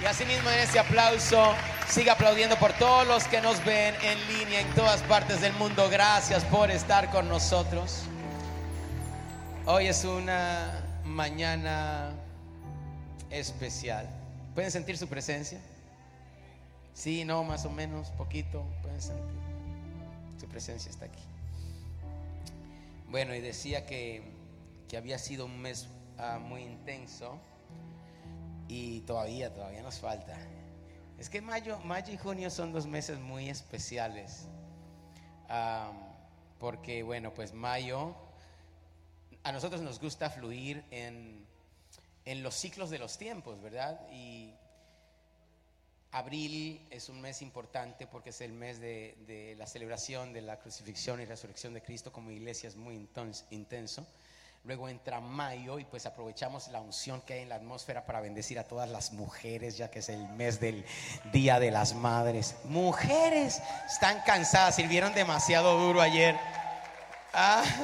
Y asimismo en ese aplauso, siga aplaudiendo por todos los que nos ven en línea en todas partes del mundo. Gracias por estar con nosotros. Hoy es una mañana especial. ¿Pueden sentir su presencia? Sí, no, más o menos, poquito. Pueden sentir. Su presencia está aquí. Bueno, y decía que, que había sido un mes ah, muy intenso y todavía, todavía nos falta. Es que mayo, mayo y junio son dos meses muy especiales. porque, bueno, pues mayo, a nosotros nos gusta fluir en, en los ciclos de los tiempos, ¿verdad? Y abril es un mes importante porque es el mes de, de la celebración de la crucifixión y resurrección de Cristo como iglesia, es muy intenso. Luego entra mayo y pues aprovechamos la unción que hay en la atmósfera para bendecir a todas las mujeres, ya que es el mes del Día de las Madres. Mujeres están cansadas, sirvieron demasiado duro ayer. Ah.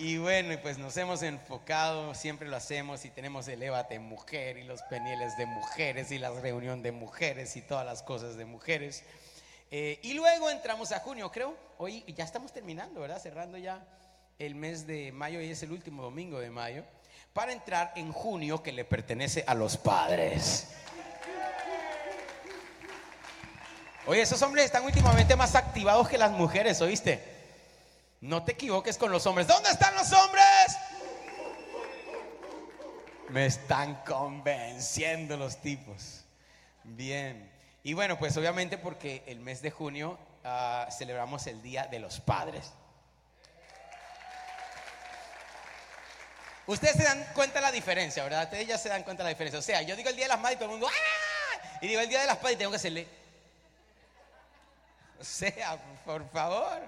Y bueno, pues nos hemos enfocado, siempre lo hacemos y tenemos el Évate Mujer y los penieles de mujeres y la reunión de mujeres y todas las cosas de mujeres. Eh, y luego entramos a junio, creo. Hoy ya estamos terminando, ¿verdad? Cerrando ya el mes de mayo y es el último domingo de mayo, para entrar en junio que le pertenece a los padres. Oye, esos hombres están últimamente más activados que las mujeres, ¿oíste? No te equivoques con los hombres. ¿Dónde están los hombres? Me están convenciendo los tipos. Bien. Y bueno, pues obviamente porque el mes de junio ah, celebramos el Día de los Padres. Ustedes se dan cuenta de la diferencia, ¿verdad? Ustedes ya se dan cuenta de la diferencia. O sea, yo digo el Día de las Madres y todo el mundo ¡ah! Y digo el Día de las Padres y tengo que hacerle. O sea, por favor.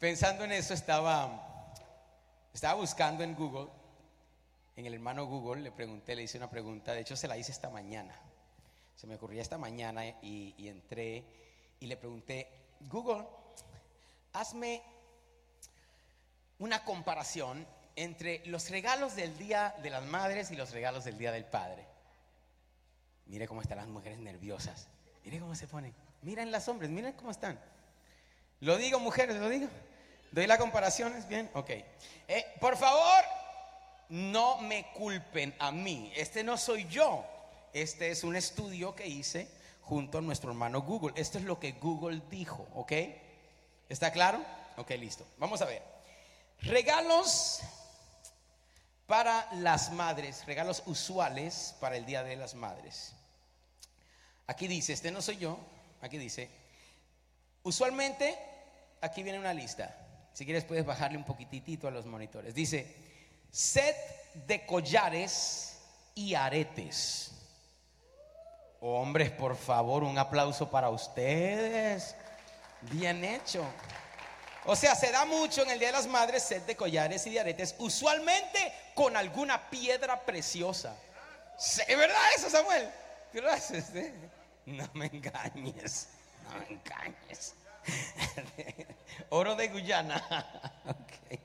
Pensando en eso, estaba, estaba buscando en Google, en el hermano Google, le pregunté, le hice una pregunta, de hecho se la hice esta mañana. Se me ocurría esta mañana y, y entré y le pregunté, Google, hazme una comparación entre los regalos del Día de las Madres y los regalos del Día del Padre. Mire cómo están las mujeres nerviosas. Mire cómo se ponen. Miren las hombres, miren cómo están. Lo digo, mujeres, lo digo. Doy la comparación, ¿es bien? Ok. Eh, por favor, no me culpen a mí. Este no soy yo. Este es un estudio que hice junto a nuestro hermano Google. Esto es lo que Google dijo, ¿ok? ¿Está claro? Ok, listo. Vamos a ver. Regalos para las madres, regalos usuales para el Día de las Madres. Aquí dice, este no soy yo, aquí dice, usualmente, aquí viene una lista, si quieres puedes bajarle un poquitito a los monitores. Dice, set de collares y aretes. Hombres, por favor, un aplauso para ustedes. Bien hecho. O sea, se da mucho en el Día de las Madres set de collares y de aretes, usualmente con alguna piedra preciosa. ¿Es verdad eso, Samuel? lo haces? Eh? No me engañes, no me engañes. Oro de Guyana. okay.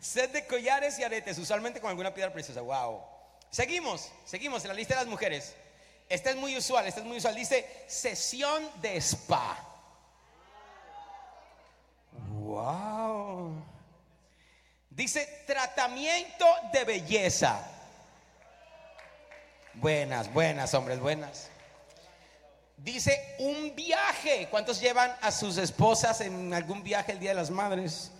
Set de collares y aretes, usualmente con alguna piedra preciosa. Wow. Seguimos, seguimos en la lista de las mujeres. Esta es muy usual, esta es muy usual. Dice sesión de spa. Wow. Dice tratamiento de belleza. Buenas, buenas, hombres, buenas. Dice un viaje. ¿Cuántos llevan a sus esposas en algún viaje el Día de las Madres?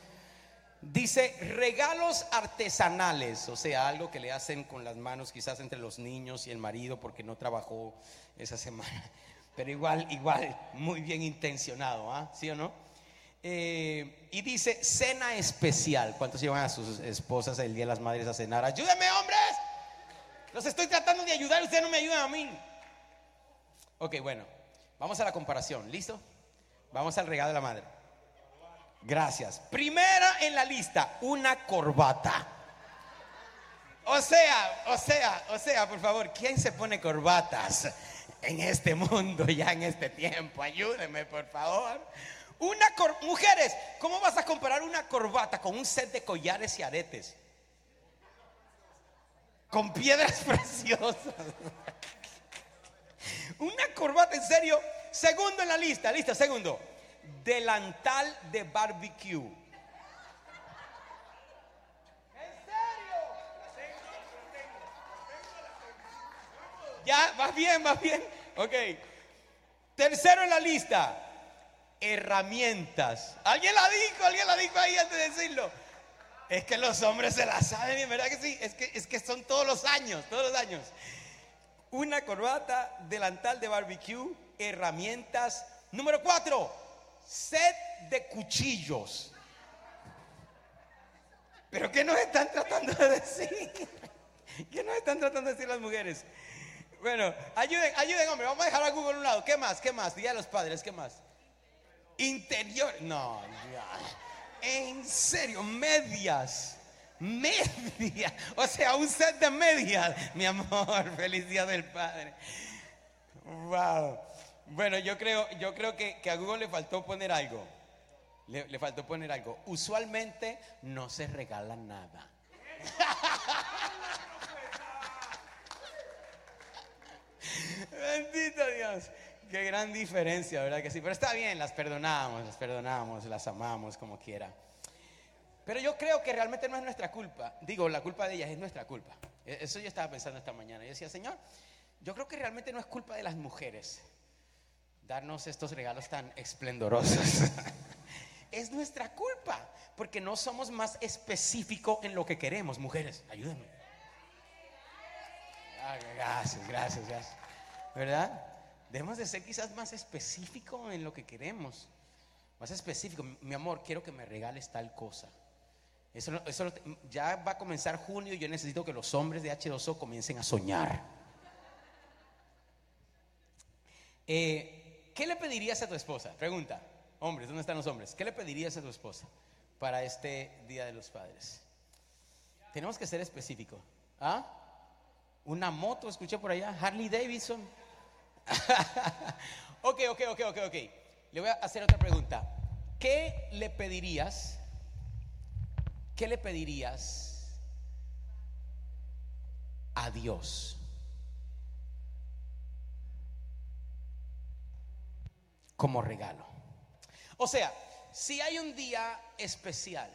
Dice regalos artesanales, o sea, algo que le hacen con las manos quizás entre los niños y el marido porque no trabajó esa semana. Pero igual, igual, muy bien intencionado, ¿ah? ¿Sí o no? Eh, y dice cena especial. ¿Cuántos llevan a sus esposas el Día de las Madres a cenar? Ayúdenme, hombres. Los estoy tratando de ayudar, ustedes no me ayudan a mí. Ok, bueno, vamos a la comparación. ¿Listo? Vamos al regalo de la madre. Gracias. Primera en la lista, una corbata. O sea, o sea, o sea, por favor, ¿quién se pone corbatas en este mundo, ya en este tiempo? Ayúdenme, por favor. Una mujeres, ¿cómo vas a comparar una corbata con un set de collares y aretes? con piedras preciosas. Una corbata, en serio. Segundo en la lista, lista, segundo. Delantal de barbecue. ¿En serio? Ya, va bien, va bien. Ok. Tercero en la lista. Herramientas. ¿Alguien la dijo? ¿Alguien la dijo ahí antes de decirlo? Es que los hombres se la saben, ¿verdad que sí? Es que, es que son todos los años, todos los años. Una corbata, delantal de barbecue, herramientas. Número cuatro, set de cuchillos. ¿Pero qué nos están tratando de decir? ¿Qué nos están tratando de decir las mujeres? Bueno, ayuden, ayuden, hombre. Vamos a dejar a Google a un lado. ¿Qué más? ¿Qué más? Día a los padres, ¿qué más? Interior. No, ya. En serio, medias. Medias. O sea, un set de medias. Mi amor, feliz día del padre. Wow. Bueno, yo creo, yo creo que, que a Google le faltó poner algo. Le, le faltó poner algo. Usualmente no se regala nada. Bendito Dios. Qué gran diferencia, ¿verdad que sí? Pero está bien, las perdonamos, las perdonamos, las amamos como quiera. Pero yo creo que realmente no es nuestra culpa. Digo, la culpa de ellas es nuestra culpa. E- Eso yo estaba pensando esta mañana. Yo decía, Señor, yo creo que realmente no es culpa de las mujeres darnos estos regalos tan esplendorosos. es nuestra culpa, porque no somos más específicos en lo que queremos. Mujeres, ayúdenme. Gracias, gracias, gracias. ¿Verdad? Debemos de ser quizás más específicos en lo que queremos. Más específico. Mi amor, quiero que me regales tal cosa. Eso, eso ya va a comenzar junio y yo necesito que los hombres de H2O comiencen a soñar. Eh, ¿Qué le pedirías a tu esposa? Pregunta. Hombres, ¿dónde están los hombres? ¿Qué le pedirías a tu esposa para este Día de los Padres? Tenemos que ser específicos. ¿Ah? Una moto, escuché por allá, Harley Davidson. ok, ok, ok, ok, ok. Le voy a hacer otra pregunta. ¿Qué le pedirías? ¿Qué le pedirías a Dios? Como regalo. O sea, si hay un día especial,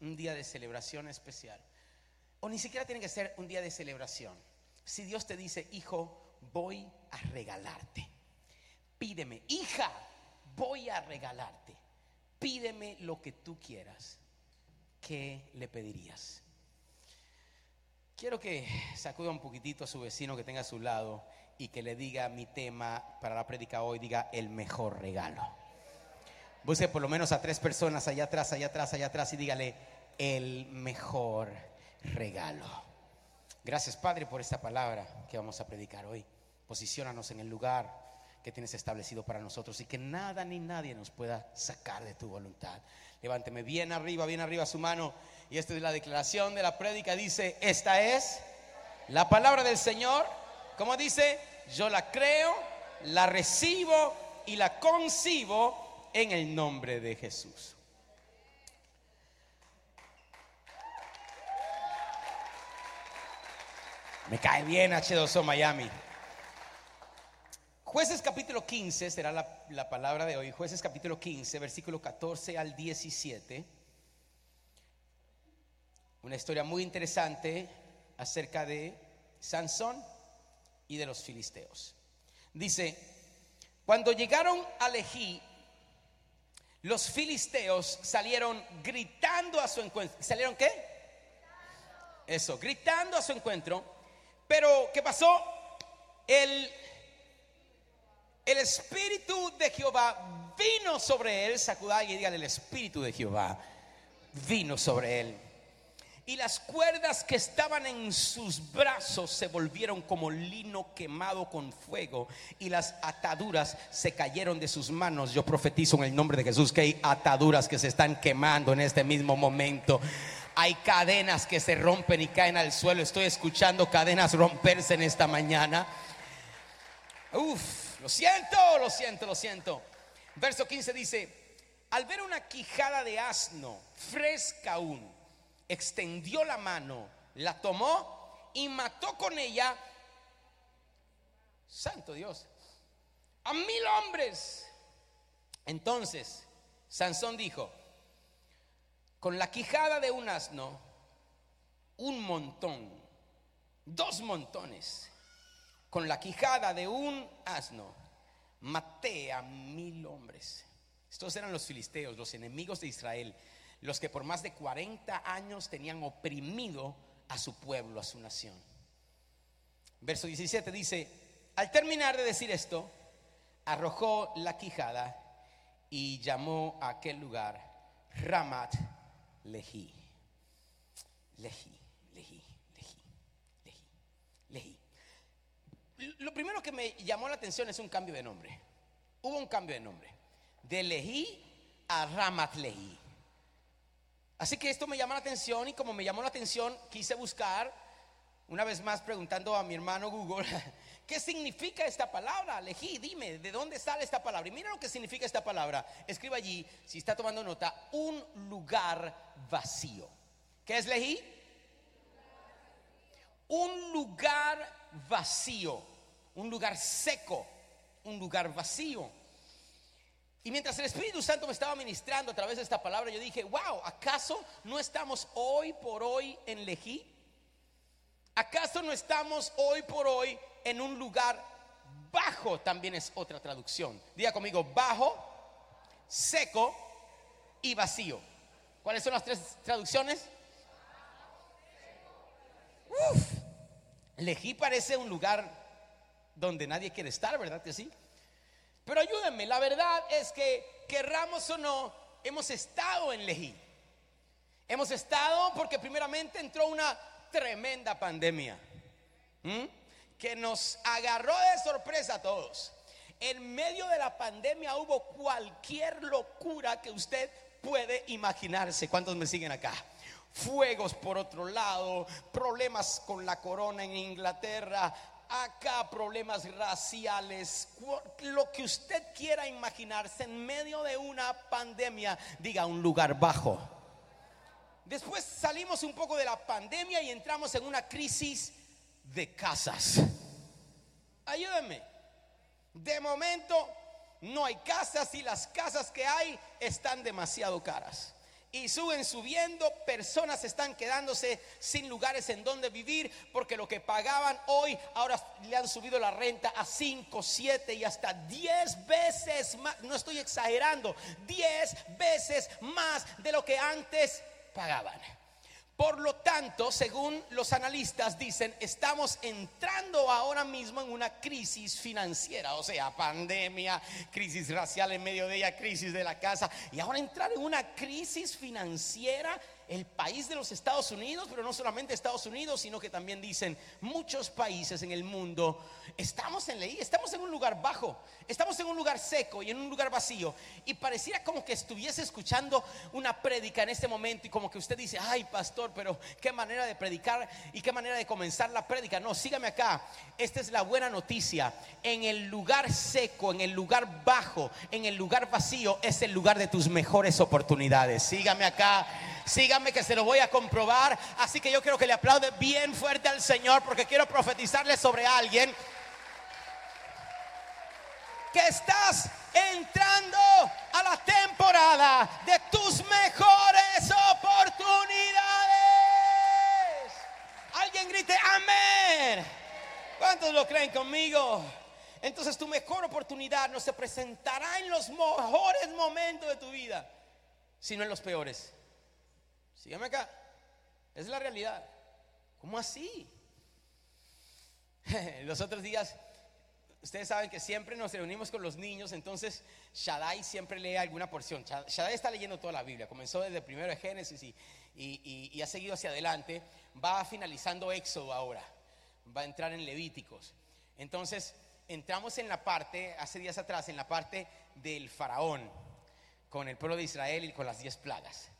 un día de celebración especial, o ni siquiera tiene que ser un día de celebración. Si Dios te dice, hijo, voy a regalarte. Pídeme, hija, voy a regalarte. Pídeme lo que tú quieras. ¿Qué le pedirías? Quiero que sacuda un poquitito a su vecino que tenga a su lado y que le diga mi tema para la prédica hoy, diga el mejor regalo. Busque por lo menos a tres personas allá atrás, allá atrás, allá atrás y dígale el mejor regalo. Gracias Padre por esta palabra que vamos a predicar hoy. Posiciónanos en el lugar que tienes establecido para nosotros y que nada ni nadie nos pueda sacar de tu voluntad. Levánteme bien arriba, bien arriba su mano. Y esta es la declaración de la prédica. Dice, esta es la palabra del Señor. Como dice, yo la creo, la recibo y la concibo en el nombre de Jesús. Me cae bien H2O Miami. Jueces capítulo 15 será la, la palabra de hoy. Jueces capítulo 15, versículo 14 al 17. Una historia muy interesante acerca de Sansón y de los filisteos. Dice, cuando llegaron a Lejí, los filisteos salieron gritando a su encuentro. ¿Salieron qué? Eso, gritando a su encuentro. Pero, ¿qué pasó? El, el Espíritu de Jehová vino sobre él. Sacuda y dígale, el Espíritu de Jehová vino sobre él. Y las cuerdas que estaban en sus brazos se volvieron como lino quemado con fuego. Y las ataduras se cayeron de sus manos. Yo profetizo en el nombre de Jesús que hay ataduras que se están quemando en este mismo momento. Hay cadenas que se rompen y caen al suelo. Estoy escuchando cadenas romperse en esta mañana. Uf, lo siento, lo siento, lo siento. Verso 15 dice, al ver una quijada de asno fresca aún, extendió la mano, la tomó y mató con ella, santo Dios, a mil hombres. Entonces, Sansón dijo, con la quijada de un asno, un montón, dos montones, con la quijada de un asno, maté a mil hombres. Estos eran los filisteos, los enemigos de Israel, los que por más de 40 años tenían oprimido a su pueblo, a su nación. Verso 17 dice, al terminar de decir esto, arrojó la quijada y llamó a aquel lugar Ramat Lehi. Lehi, Lehi, Lehi, Lehi. Lo primero que me llamó la atención es un cambio de nombre. Hubo un cambio de nombre. De Lehi a Ramat Lehi. Así que esto me llama la atención y como me llamó la atención, quise buscar, una vez más preguntando a mi hermano Google, ¿qué significa esta palabra? Lejí, dime, ¿de dónde sale esta palabra? Y mira lo que significa esta palabra. Escriba allí, si está tomando nota, un lugar vacío. ¿Qué es lejí? Un lugar vacío, un lugar seco, un lugar vacío. Y mientras el Espíritu Santo me estaba ministrando a través de esta palabra, yo dije, wow, ¿acaso no estamos hoy por hoy en Lejí? ¿Acaso no estamos hoy por hoy en un lugar bajo? También es otra traducción. Diga conmigo, bajo, seco y vacío. ¿Cuáles son las tres traducciones? Uf, Lejí parece un lugar donde nadie quiere estar, ¿verdad que sí? Pero ayúdenme, la verdad es que querramos o no, hemos estado en Lejí. Hemos estado porque primeramente entró una tremenda pandemia que nos agarró de sorpresa a todos. En medio de la pandemia hubo cualquier locura que usted puede imaginarse. ¿Cuántos me siguen acá? Fuegos por otro lado, problemas con la corona en Inglaterra, acá problemas raciales, lo que usted quiera imaginarse en medio de una pandemia, diga un lugar bajo. Después salimos un poco de la pandemia y entramos en una crisis de casas. Ayúdenme. De momento no hay casas y las casas que hay están demasiado caras y suben subiendo, personas están quedándose sin lugares en donde vivir porque lo que pagaban hoy ahora le han subido la renta a 5, 7 y hasta 10 veces más, no estoy exagerando, 10 veces más de lo que antes pagaban. Por lo tanto, según los analistas dicen, estamos entrando ahora mismo en una crisis financiera, o sea, pandemia, crisis racial en medio de ella, crisis de la casa, y ahora entrar en una crisis financiera el país de los Estados Unidos, pero no solamente Estados Unidos, sino que también dicen muchos países en el mundo, estamos en ley, estamos en un lugar bajo, estamos en un lugar seco y en un lugar vacío. Y pareciera como que estuviese escuchando una prédica en este momento y como que usted dice, ay pastor, pero qué manera de predicar y qué manera de comenzar la prédica. No, sígame acá, esta es la buena noticia. En el lugar seco, en el lugar bajo, en el lugar vacío, es el lugar de tus mejores oportunidades. Sígame acá. Síganme que se lo voy a comprobar. Así que yo quiero que le aplaude bien fuerte al Señor porque quiero profetizarle sobre alguien que estás entrando a la temporada de tus mejores oportunidades. Alguien grite amén. ¿Cuántos lo creen conmigo? Entonces tu mejor oportunidad no se presentará en los mejores momentos de tu vida, sino en los peores. Sígame acá. Es la realidad. ¿Cómo así? Los otros días, ustedes saben que siempre nos reunimos con los niños, entonces Shaddai siempre lee alguna porción. Shaddai está leyendo toda la Biblia, comenzó desde primero de Génesis y, y ha seguido hacia adelante. Va finalizando Éxodo ahora, va a entrar en Levíticos. Entonces, entramos en la parte, hace días atrás, en la parte del faraón, con el pueblo de Israel y con las diez plagas.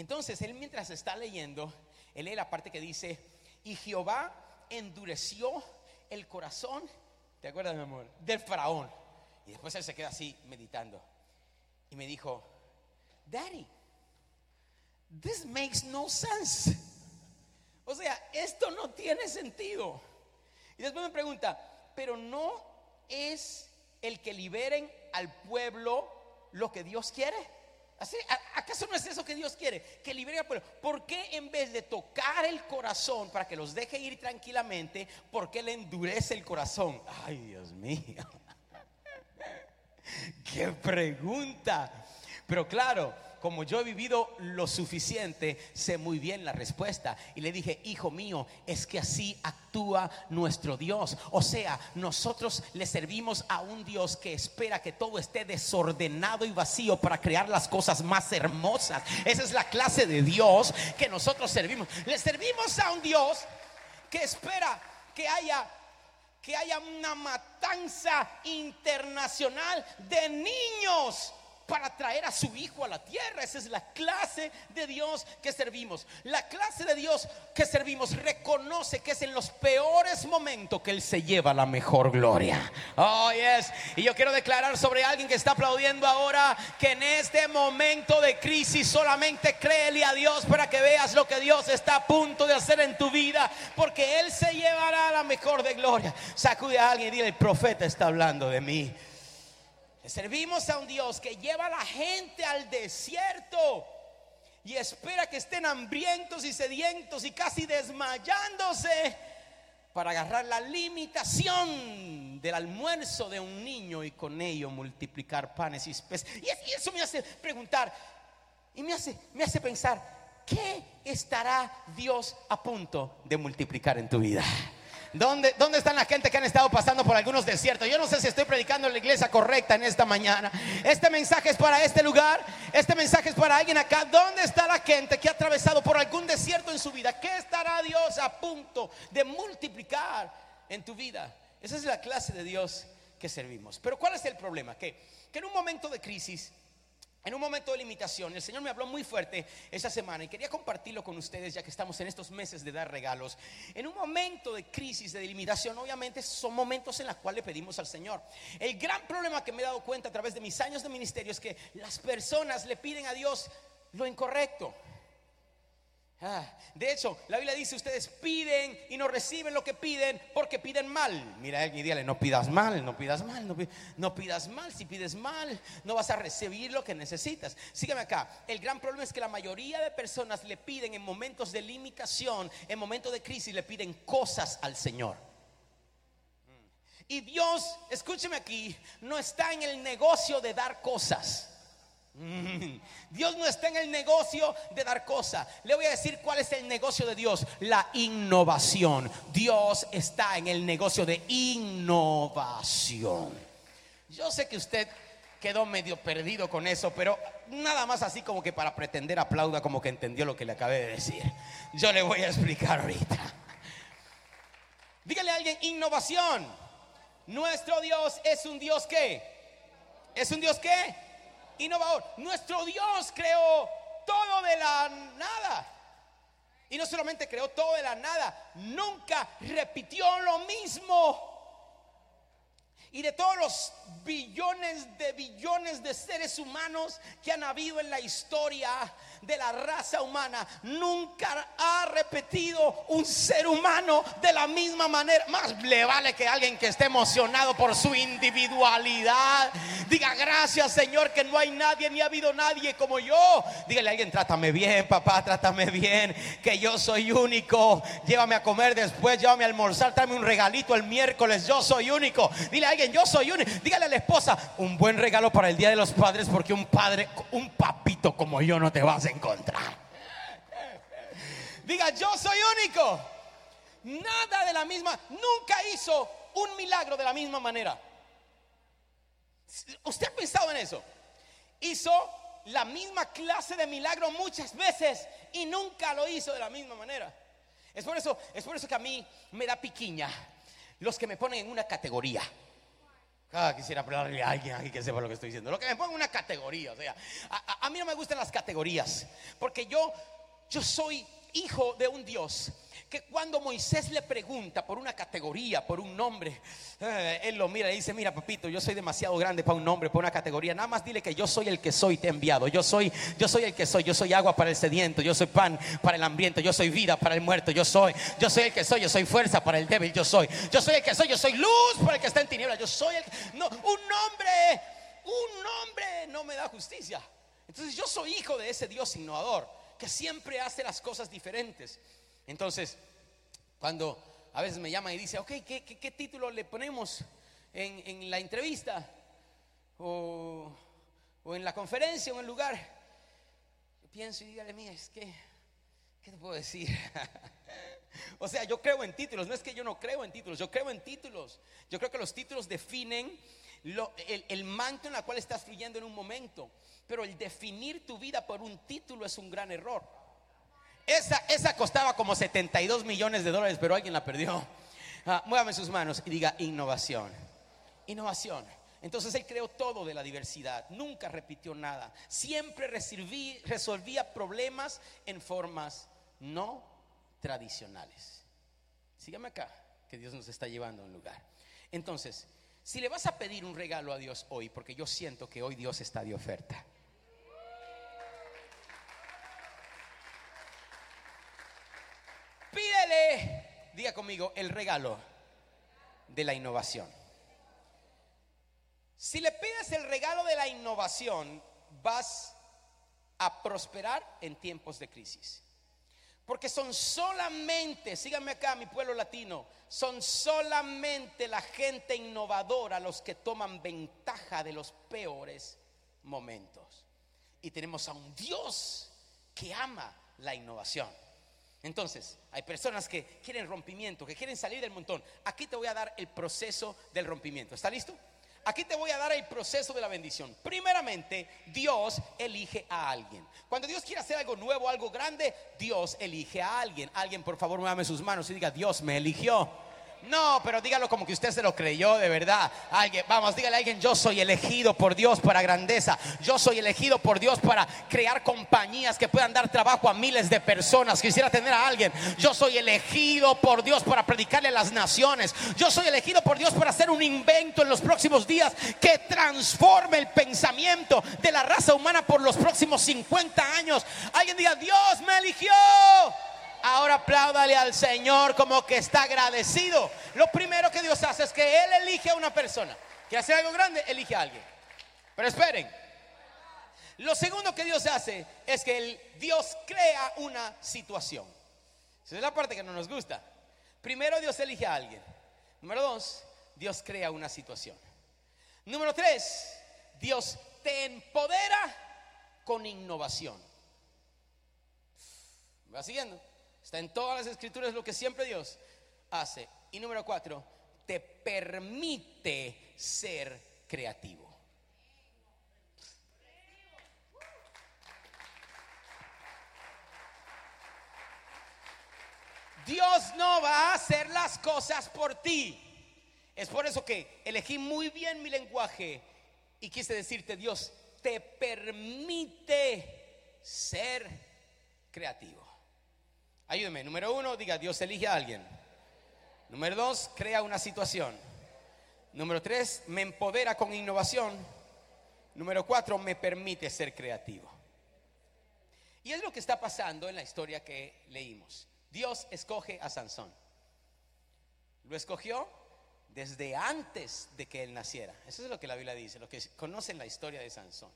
Entonces, él mientras está leyendo, él lee la parte que dice, y Jehová endureció el corazón, ¿te acuerdas, mi amor? Del faraón. Y después él se queda así meditando. Y me dijo, Daddy, this makes no sense. O sea, esto no tiene sentido. Y después me pregunta, pero no es el que liberen al pueblo lo que Dios quiere. ¿Acaso no es eso que Dios quiere? Que libere al pueblo. ¿Por qué en vez de tocar el corazón para que los deje ir tranquilamente, por qué le endurece el corazón? Ay, Dios mío. Qué pregunta. Pero claro, como yo he vivido lo suficiente, sé muy bien la respuesta. Y le dije, hijo mío, es que así actúa nuestro Dios. O sea, nosotros le servimos a un Dios que espera que todo esté desordenado y vacío para crear las cosas más hermosas. Esa es la clase de Dios que nosotros servimos. Le servimos a un Dios que espera que haya que haya una matanza internacional de niños para traer a su hijo a la tierra. Esa es la clase de Dios que servimos. La clase de Dios que servimos reconoce que es en los peores momentos que Él se lleva la mejor gloria. Oh, yes. Y yo quiero declarar sobre alguien que está aplaudiendo ahora que en este momento de crisis solamente créele a Dios para que veas lo que Dios está a punto de hacer en tu vida, porque Él se llevará la mejor de gloria. Sacude a alguien y dile, el profeta está hablando de mí. Servimos a un Dios que lleva a la gente al desierto y espera que estén hambrientos y sedientos y casi desmayándose para agarrar la limitación del almuerzo de un niño y con ello multiplicar panes y peces. Y eso me hace preguntar y me hace, me hace pensar, ¿qué estará Dios a punto de multiplicar en tu vida? ¿Dónde, ¿Dónde están la gente que han estado pasando por algunos desiertos? Yo no sé si estoy predicando en la iglesia correcta en esta mañana. Este mensaje es para este lugar. Este mensaje es para alguien acá. ¿Dónde está la gente que ha atravesado por algún desierto en su vida? ¿Qué estará Dios a punto de multiplicar en tu vida? Esa es la clase de Dios que servimos. Pero ¿cuál es el problema? Que, que en un momento de crisis en un momento de limitación, el Señor me habló muy fuerte esa semana y quería compartirlo con ustedes ya que estamos en estos meses de dar regalos. En un momento de crisis, de limitación, obviamente son momentos en los cuales le pedimos al Señor. El gran problema que me he dado cuenta a través de mis años de ministerio es que las personas le piden a Dios lo incorrecto. Ah, de hecho, la Biblia dice, ustedes piden y no reciben lo que piden porque piden mal. Mira, y dígale, no pidas mal, no pidas mal, no, pidas mal. Si pides mal, no vas a recibir lo que necesitas. Sígueme acá. El gran problema es que la mayoría de personas le piden en momentos de limitación, en momentos de crisis, le piden cosas al Señor. Y Dios, escúcheme aquí, no está en el negocio de dar cosas. Mm. Dios no está en el negocio de dar cosas. Le voy a decir cuál es el negocio de Dios. La innovación. Dios está en el negocio de innovación. Yo sé que usted quedó medio perdido con eso, pero nada más así como que para pretender aplauda como que entendió lo que le acabé de decir. Yo le voy a explicar ahorita. Dígale a alguien, innovación. Nuestro Dios es un Dios que. ¿Es un Dios que innovador. Nuestro Dios creó todo de la nada. Y no solamente creó todo de la nada, nunca repitió lo mismo. Y de todos los billones de billones de seres humanos que han habido en la historia de la raza humana, nunca ha repetido un ser humano de la misma manera. Más le vale que alguien que esté emocionado por su individualidad diga gracias Señor que no hay nadie ni ha habido nadie como yo. Dígale a alguien, trátame bien, papá, trátame bien, que yo soy único. Llévame a comer después, llévame a almorzar, tráeme un regalito el miércoles, yo soy único. Dile a alguien, yo soy único. Dígale a la esposa, un buen regalo para el Día de los Padres porque un padre, un papito como yo no te vas a encontrar. Diga, yo soy único. Nada de la misma, nunca hizo un milagro de la misma manera. ¿Usted ha pensado en eso? Hizo la misma clase de milagro muchas veces y nunca lo hizo de la misma manera. Es por eso, es por eso que a mí me da piquiña los que me ponen en una categoría. Ah, quisiera hablarle a alguien aquí que sepa lo que estoy diciendo. Lo que me pongo una categoría, o sea, a, mí no me gustan las categorías, porque yo, yo soy hijo de un Dios que cuando Moisés le pregunta por una categoría, por un nombre, eh, él lo mira y dice, mira papito, yo soy demasiado grande para un nombre, para una categoría, nada más dile que yo soy el que soy, te he enviado, yo soy, yo soy el que soy, yo soy agua para el sediento, yo soy pan para el hambriento, yo soy vida para el muerto, yo soy, yo soy el que soy, yo soy fuerza para el débil, yo soy, yo soy el que soy, yo soy luz para el que está en tinieblas, yo soy el, no, un nombre, un nombre no me da justicia. Entonces yo soy hijo de ese Dios innovador que siempre hace las cosas diferentes. Entonces, cuando a veces me llama y dice, ok, ¿qué, título le ponemos en, la entrevista? O, en la conferencia o en el lugar. pienso y dígale, mía, es que, ¿qué te puedo decir? o sea, yo creo en títulos, no es que yo no creo en títulos, yo creo en títulos. Yo creo que los títulos definen el, el, manto en el cual estás fluyendo en un momento. Pero el definir tu vida por un título es un gran error. Esa, esa costaba como 72 millones de dólares, pero alguien la perdió. Ah, muévame sus manos y diga innovación. Innovación. Entonces él creó todo de la diversidad, nunca repitió nada, siempre resolvía problemas en formas no tradicionales. Sígame acá, que Dios nos está llevando a un lugar. Entonces, si le vas a pedir un regalo a Dios hoy, porque yo siento que hoy Dios está de oferta. Pídele, diga conmigo, el regalo de la innovación. Si le pides el regalo de la innovación, vas a prosperar en tiempos de crisis. Porque son solamente, síganme acá, mi pueblo latino, son solamente la gente innovadora los que toman ventaja de los peores momentos. Y tenemos a un Dios que ama la innovación. Entonces, hay personas que quieren rompimiento, que quieren salir del montón. Aquí te voy a dar el proceso del rompimiento. ¿Está listo? Aquí te voy a dar el proceso de la bendición. Primeramente, Dios elige a alguien. Cuando Dios quiere hacer algo nuevo, algo grande, Dios elige a alguien. Alguien, por favor, muévame sus manos y diga, Dios me eligió. No, pero dígalo como que usted se lo creyó de verdad. Alguien, vamos, dígale a alguien, yo soy elegido por Dios para grandeza. Yo soy elegido por Dios para crear compañías que puedan dar trabajo a miles de personas. Quisiera tener a alguien. Yo soy elegido por Dios para predicarle a las naciones. Yo soy elegido por Dios para hacer un invento en los próximos días que transforme el pensamiento de la raza humana por los próximos 50 años. Alguien diga, Dios me eligió. Ahora apláudale al Señor como que está agradecido. Lo primero que Dios hace es que Él elige a una persona. Que hace algo grande, elige a alguien. Pero esperen. Lo segundo que Dios hace es que Dios crea una situación. Esa es la parte que no nos gusta. Primero Dios elige a alguien. Número dos, Dios crea una situación. Número tres, Dios te empodera con innovación. ¿Va siguiendo? Está en todas las escrituras lo que siempre Dios hace. Y número cuatro, te permite ser creativo. Dios no va a hacer las cosas por ti. Es por eso que elegí muy bien mi lenguaje y quise decirte, Dios te permite ser creativo. Ayúdeme. Número uno, diga, Dios elige a alguien. Número dos, crea una situación. Número tres, me empodera con innovación. Número cuatro, me permite ser creativo. Y es lo que está pasando en la historia que leímos. Dios escoge a Sansón. Lo escogió desde antes de que él naciera. Eso es lo que la Biblia dice, lo que conocen la historia de Sansón.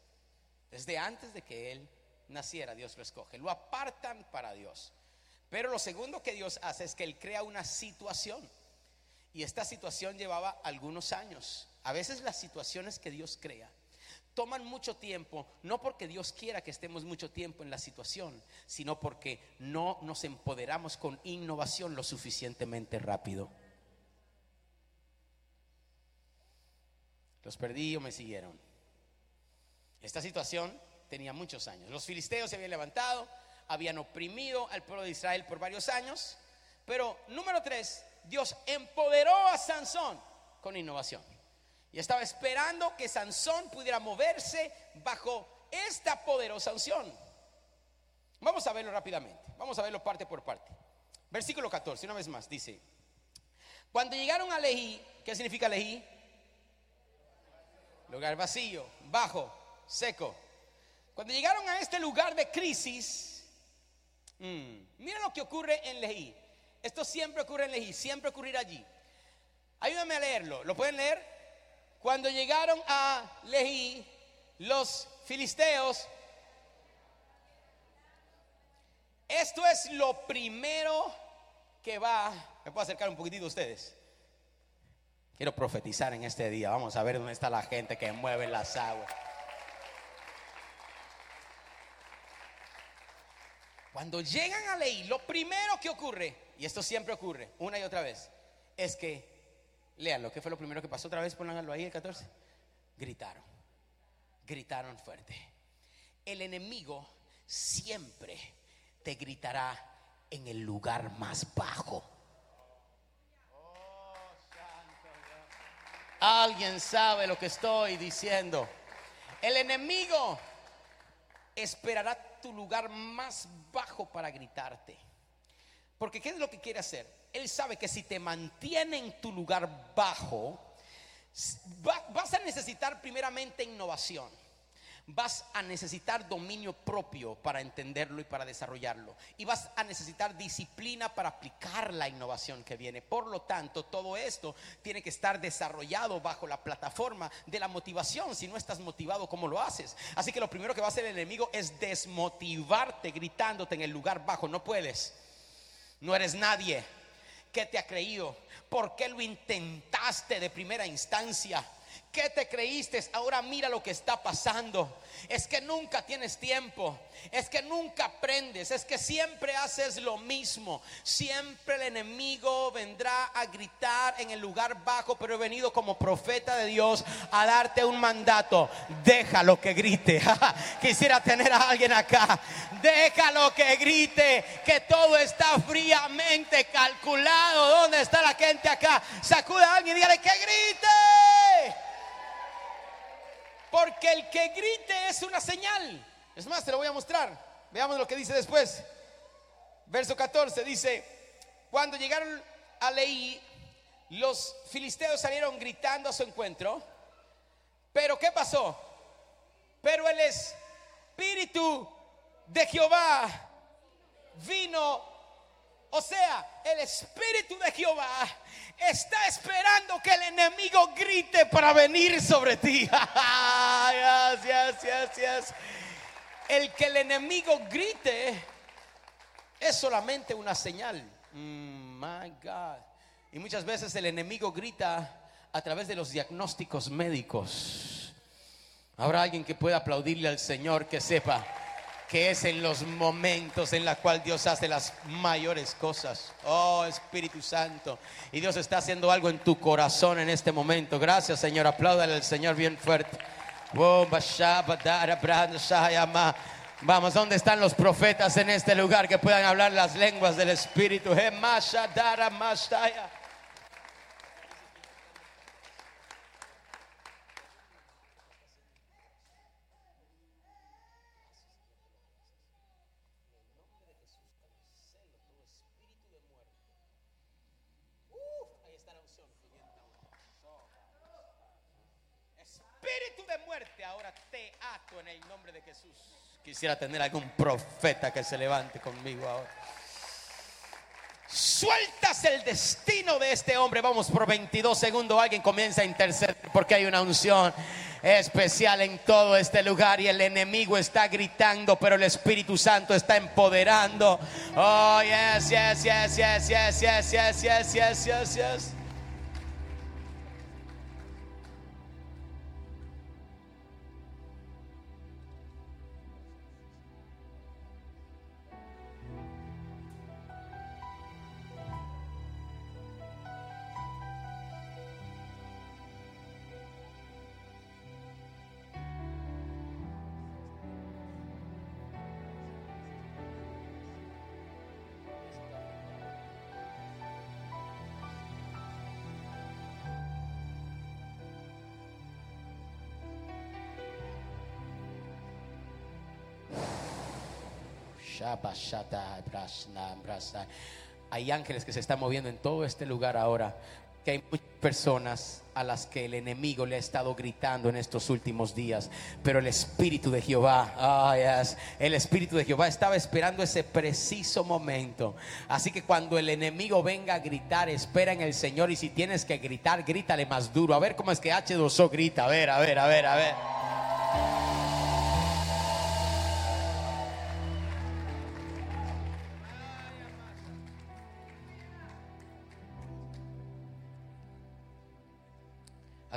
Desde antes de que él naciera, Dios lo escoge. Lo apartan para Dios. Pero lo segundo que Dios hace es que Él crea una situación. Y esta situación llevaba algunos años. A veces las situaciones que Dios crea toman mucho tiempo, no porque Dios quiera que estemos mucho tiempo en la situación, sino porque no nos empoderamos con innovación lo suficientemente rápido. Los perdí o me siguieron. Esta situación tenía muchos años. Los filisteos se habían levantado, habían oprimido al pueblo de Israel por varios años. Pero número tres, Dios empoderó a Sansón con innovación. Y estaba esperando que Sansón pudiera moverse bajo esta poderosa unción. Vamos a verlo rápidamente. Vamos a verlo parte por parte. Versículo 14, una vez más, dice, cuando llegaron a Lejí, ¿qué significa Lejí? Lugar vacío, bajo, seco. Cuando llegaron a este lugar de crisis, mm, mira lo que ocurre en Lejí. Esto siempre ocurre en Lejí, siempre ocurrirá allí. Ayúdame a leerlo. ¿Lo pueden leer? Cuando llegaron a Lejí, los filisteos, esto es lo primero que va. ¿Me puedo acercar un poquitito a ustedes? Quiero profetizar en este día. Vamos a ver dónde está la gente que mueve las aguas. Cuando llegan a ley, lo primero que ocurre, y esto siempre ocurre una y otra vez, es que, léanlo, ¿qué fue lo primero que pasó otra vez? Pónganlo ahí el 14. Gritaron, gritaron fuerte. El enemigo siempre te gritará en el lugar más bajo. Alguien sabe lo que estoy diciendo. El enemigo esperará tu lugar más bajo para gritarte. Porque ¿qué es lo que quiere hacer? Él sabe que si te mantiene en tu lugar bajo, vas a necesitar primeramente innovación vas a necesitar dominio propio para entenderlo y para desarrollarlo. Y vas a necesitar disciplina para aplicar la innovación que viene. Por lo tanto, todo esto tiene que estar desarrollado bajo la plataforma de la motivación. Si no estás motivado, ¿cómo lo haces? Así que lo primero que va a hacer el enemigo es desmotivarte gritándote en el lugar bajo. No puedes. No eres nadie. ¿Qué te ha creído? ¿Por qué lo intentaste de primera instancia? ¿Qué te creíste? Ahora mira lo que está pasando. Es que nunca tienes tiempo. Es que nunca aprendes. Es que siempre haces lo mismo. Siempre el enemigo vendrá a gritar en el lugar bajo. Pero he venido como profeta de Dios a darte un mandato. Déjalo que grite. Quisiera tener a alguien acá. Déjalo que grite. Que todo está fríamente calculado. ¿Dónde está la gente acá? Sacuda a alguien y dígale que grite. Porque el que grite es una señal. Es más, te lo voy a mostrar. Veamos lo que dice después. Verso 14 dice, cuando llegaron a Leí, los filisteos salieron gritando a su encuentro. Pero ¿qué pasó? Pero el espíritu de Jehová vino o sea, el Espíritu de Jehová está esperando que el enemigo grite para venir sobre ti. El que el enemigo grite es solamente una señal. Mm, my God. Y muchas veces el enemigo grita a través de los diagnósticos médicos. Habrá alguien que pueda aplaudirle al Señor que sepa que es en los momentos en los cuales Dios hace las mayores cosas. Oh Espíritu Santo. Y Dios está haciendo algo en tu corazón en este momento. Gracias Señor. Apláudale al Señor bien fuerte. Vamos, ¿dónde están los profetas en este lugar que puedan hablar las lenguas del Espíritu? En el nombre de Jesús. Quisiera tener algún profeta que se levante conmigo ahora. Sueltas el destino de este hombre. Vamos por 22 segundos. Alguien comienza a interceder porque hay una unción especial en todo este lugar y el enemigo está gritando, pero el Espíritu Santo está empoderando. Oh, yes, yes, yes, yes, yes, yes, yes, yes, yes, yes, yes. Hay ángeles que se están moviendo en todo este lugar ahora. Que hay muchas personas a las que el enemigo le ha estado gritando en estos últimos días. Pero el Espíritu de Jehová, ah, el Espíritu de Jehová estaba esperando ese preciso momento. Así que cuando el enemigo venga a gritar, espera en el Señor. Y si tienes que gritar, grítale más duro. A ver cómo es que H2O grita. A ver, a ver, a ver, a ver.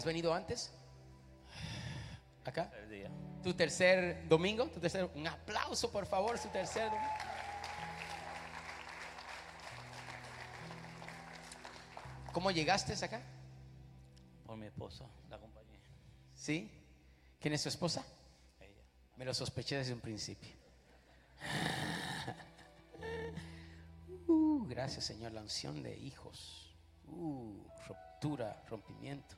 Venido antes? ¿Acá? ¿Tu tercer domingo? ¿Tu tercer, un aplauso, por favor, su tercer domingo. ¿Cómo llegaste acá? Por mi esposa, la compañía. ¿Sí? ¿Quién es su esposa? Ella. Me lo sospeché desde un principio. Uh, gracias, Señor. La unción de hijos. Uh, ruptura, rompimiento.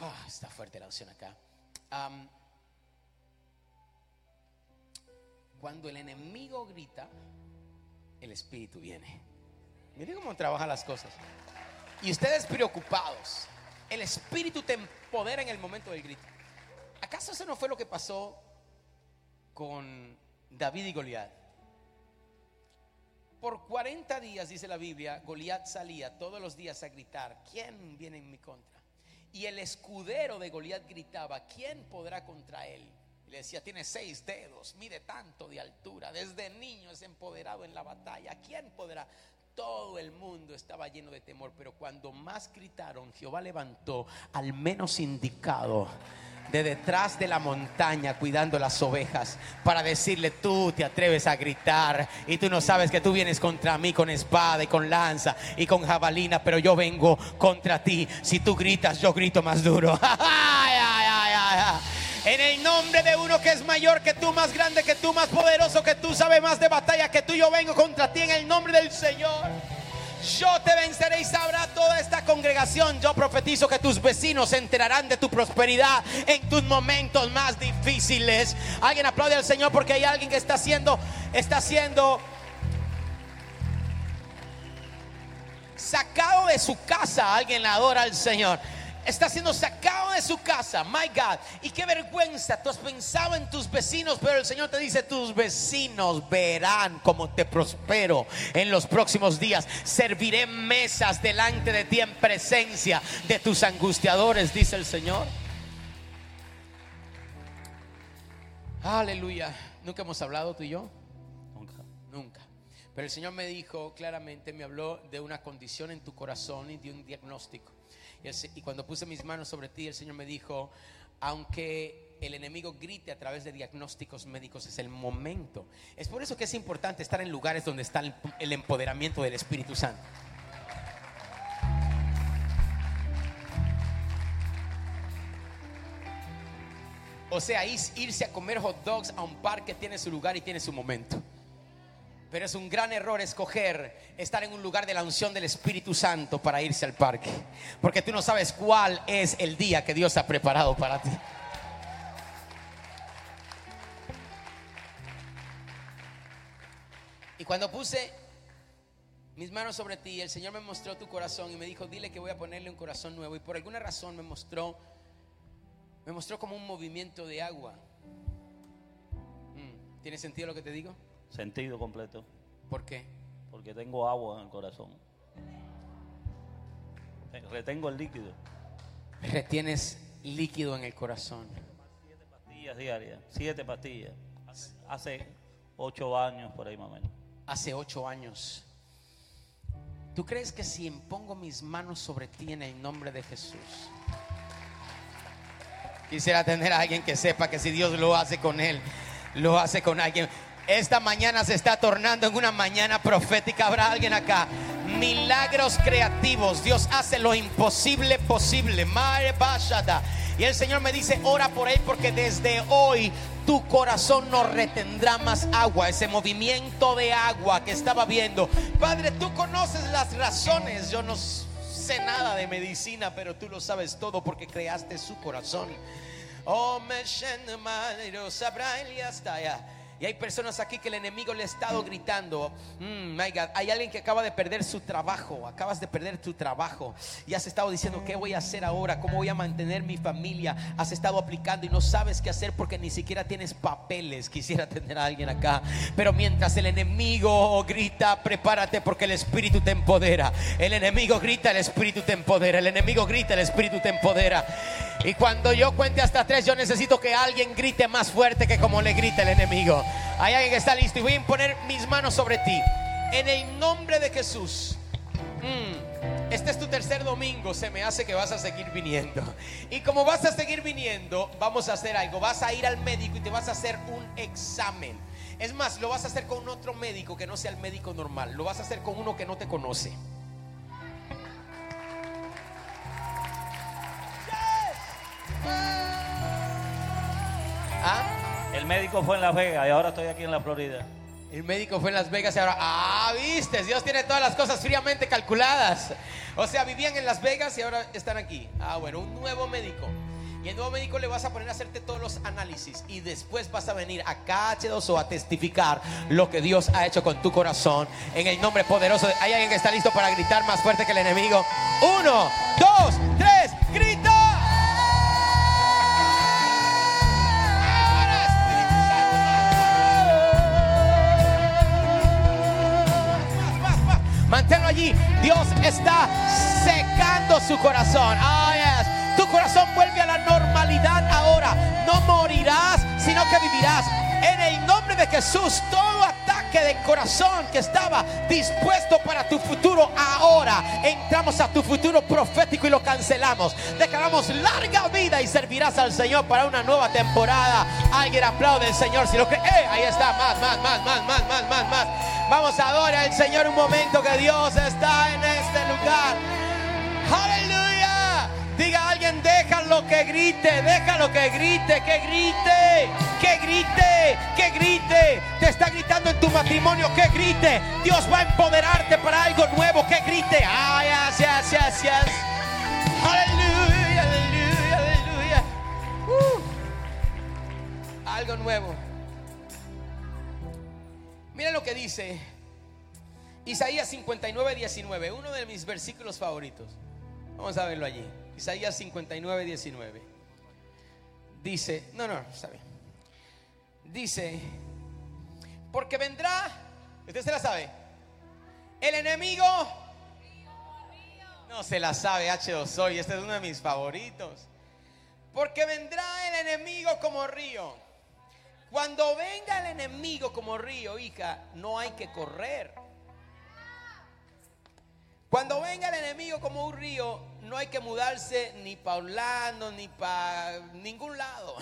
Ah, está fuerte la unción acá. Cuando el enemigo grita, el espíritu viene. Mire cómo trabajan las cosas. Y ustedes preocupados, el espíritu te empodera en el momento del grito. ¿Acaso eso no fue lo que pasó con David y Goliat? Por 40 días, dice la Biblia, Goliat salía todos los días a gritar, ¿quién viene en mi contra? Y el escudero de Goliat gritaba, ¿quién podrá contra él? Y le decía, tiene seis dedos, mide tanto de altura, desde niño es empoderado en la batalla, ¿quién podrá? Todo el mundo estaba lleno de temor, pero cuando más gritaron, Jehová levantó al menos indicado de detrás de la montaña cuidando las ovejas para decirle, tú te atreves a gritar y tú no sabes que tú vienes contra mí con espada y con lanza y con jabalina, pero yo vengo contra ti. Si tú gritas, yo grito más duro. En el nombre de uno que es mayor que tú, más grande que tú, más poderoso que tú, sabe más de batalla que tú, yo vengo contra ti en el nombre del Señor. Yo te venceré y sabrá toda esta congregación. Yo profetizo que tus vecinos se enterarán de tu prosperidad en tus momentos más difíciles. Alguien aplaude al Señor porque hay alguien que está haciendo, está sacado de su casa. Alguien adora al Señor. Está siendo sacado de su casa, my God. Y qué vergüenza, tú has pensado en tus vecinos, pero el Señor te dice, tus vecinos verán cómo te prospero en los próximos días. Serviré mesas delante de ti en presencia de tus angustiadores, dice el Señor. Aleluya. Nunca hemos hablado tú y yo. Nunca. Nunca. Pero el Señor me dijo claramente, me habló de una condición en tu corazón y de un diagnóstico. Y, cuando puse mis manos sobre ti, el Señor me dijo, aunque el enemigo grite a través de diagnósticos médicos, es el momento. Es por eso que es importante estar en lugares donde está el, el empoderamiento del Espíritu Santo. O sea, irse a comer hot dogs a un parque tiene su lugar y tiene su momento. Pero es un gran error escoger estar en un lugar de la unción del Espíritu Santo para irse al parque. Porque tú no sabes cuál es el día que Dios ha preparado para ti. Y cuando puse mis manos sobre ti, el Señor me mostró tu corazón y me dijo, dile que voy a ponerle un corazón nuevo. Y por alguna razón me mostró, me mostró como un movimiento de agua. Mm, ¿Tiene sentido lo que te digo? Sentido completo. ¿Por qué? Porque tengo agua en el corazón. Retengo el líquido. Retienes líquido en el corazón. Siete pastillas diarias. Siete pastillas. Hace- Hace ocho años por ahí más o menos. Hace ocho años. ¿Tú crees que si impongo mis manos sobre ti en el nombre de Jesús? Quisiera tener a alguien que sepa que si Dios lo hace con él, lo hace con alguien. Esta mañana se está tornando en una mañana profética. Habrá alguien acá. Milagros creativos. Dios hace lo imposible posible. Y el Señor me dice, ora por él porque desde hoy tu corazón no retendrá más agua. Ese movimiento de agua que estaba viendo. Padre, tú conoces las razones. Yo no sé nada de medicina, pero tú lo sabes todo porque creaste su corazón. Oh, me sabrá hasta allá. Y hay personas aquí que el enemigo le ha estado gritando. "Mm, my God". Hay alguien que acaba de perder su trabajo. Acabas de perder tu trabajo. Y has estado diciendo, ¿qué voy a hacer ahora? ¿Cómo voy a mantener mi familia? Has estado aplicando y no sabes qué hacer porque ni siquiera tienes papeles. Quisiera tener a alguien acá. Pero mientras el enemigo grita, prepárate porque el Espíritu te empodera. El enemigo grita, el Espíritu te empodera. El enemigo grita, el Espíritu te empodera. Y cuando yo cuente hasta tres, yo necesito que alguien grite más fuerte que como le grita el enemigo. Hay alguien que está listo y voy a imponer mis manos sobre ti. En el nombre de Jesús. Mm, Este es tu tercer domingo, se me hace que vas a seguir viniendo. Y como vas a seguir viniendo, vamos a hacer algo. Vas a ir al médico y te vas a hacer un examen. Es más, lo vas a hacer con otro médico que no sea el médico normal. Lo vas a hacer con uno que no te conoce. ¿Ah? El médico fue en Las Vegas y ahora estoy aquí en la Florida. El médico fue en Las Vegas y ahora, ah, viste, Dios tiene todas las cosas fríamente calculadas. O sea, vivían en Las Vegas y ahora están aquí. Ah, bueno, un nuevo médico. Y el nuevo médico le vas a poner a hacerte todos los análisis y después vas a venir a H2O a testificar lo que Dios ha hecho con tu corazón en el nombre poderoso. de- ¿Hay alguien que está listo para gritar más fuerte que el enemigo? Uno, dos, tres, Manténlo allí. Dios está secando su corazón. Ah, yes. Tu corazón vuelve a la normalidad ahora. No morirás, sino que vivirás. En el nombre de Jesús, todo ataque del corazón que estaba dispuesto para tu futuro, ahora entramos a tu futuro profético y lo cancelamos. Declaramos larga vida y servirás al Señor para una nueva temporada. Alguien aplaude al Señor si lo cree. ¡Eh! Ahí está, más, más, más, más, más, más, más, más. Vamos a adorar al Señor un momento que Dios está en este lugar. Aleluya. Diga a alguien, déjalo que grite, déjalo que grite, que grite, que grite, que grite. Te está gritando en tu matrimonio, que grite. Dios va a empoderarte para algo nuevo, que grite. Ay, yes, yes. Aleluya, aleluya, aleluya. Uh. Algo nuevo. Miren lo que dice Isaías 59, 19, uno de mis versículos favoritos. Vamos a verlo allí. Isaías 59, 19. Dice, no, no, está bien. Dice, porque vendrá, usted se la sabe, el enemigo, no se la sabe, H2 hoy, este es uno de mis favoritos. Porque vendrá el enemigo como río. Cuando venga el enemigo como río, hija, no hay que correr. Cuando venga el enemigo como un río, no hay que mudarse ni para Orlando, ni para ningún lado.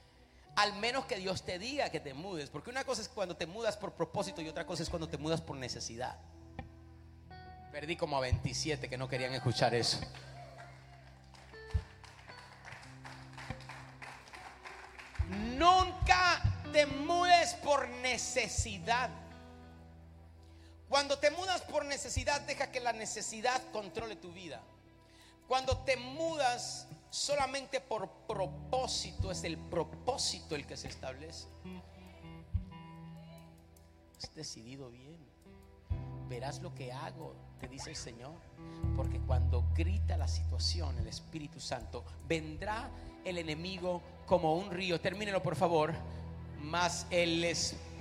Al menos que Dios te diga que te mudes. Porque una cosa es cuando te mudas por propósito y otra cosa es cuando te mudas por necesidad. Perdí como a 27 que no querían escuchar eso. Nunca te mudes por necesidad. Cuando te mudas por necesidad, deja que la necesidad controle tu vida. Cuando te mudas solamente por propósito, es el propósito el que se establece. Has decidido bien. Verás lo que hago, te dice el Señor. Porque cuando grita la situación, el Espíritu Santo, vendrá el enemigo como un río. Termínelo, por favor. Más el Espíritu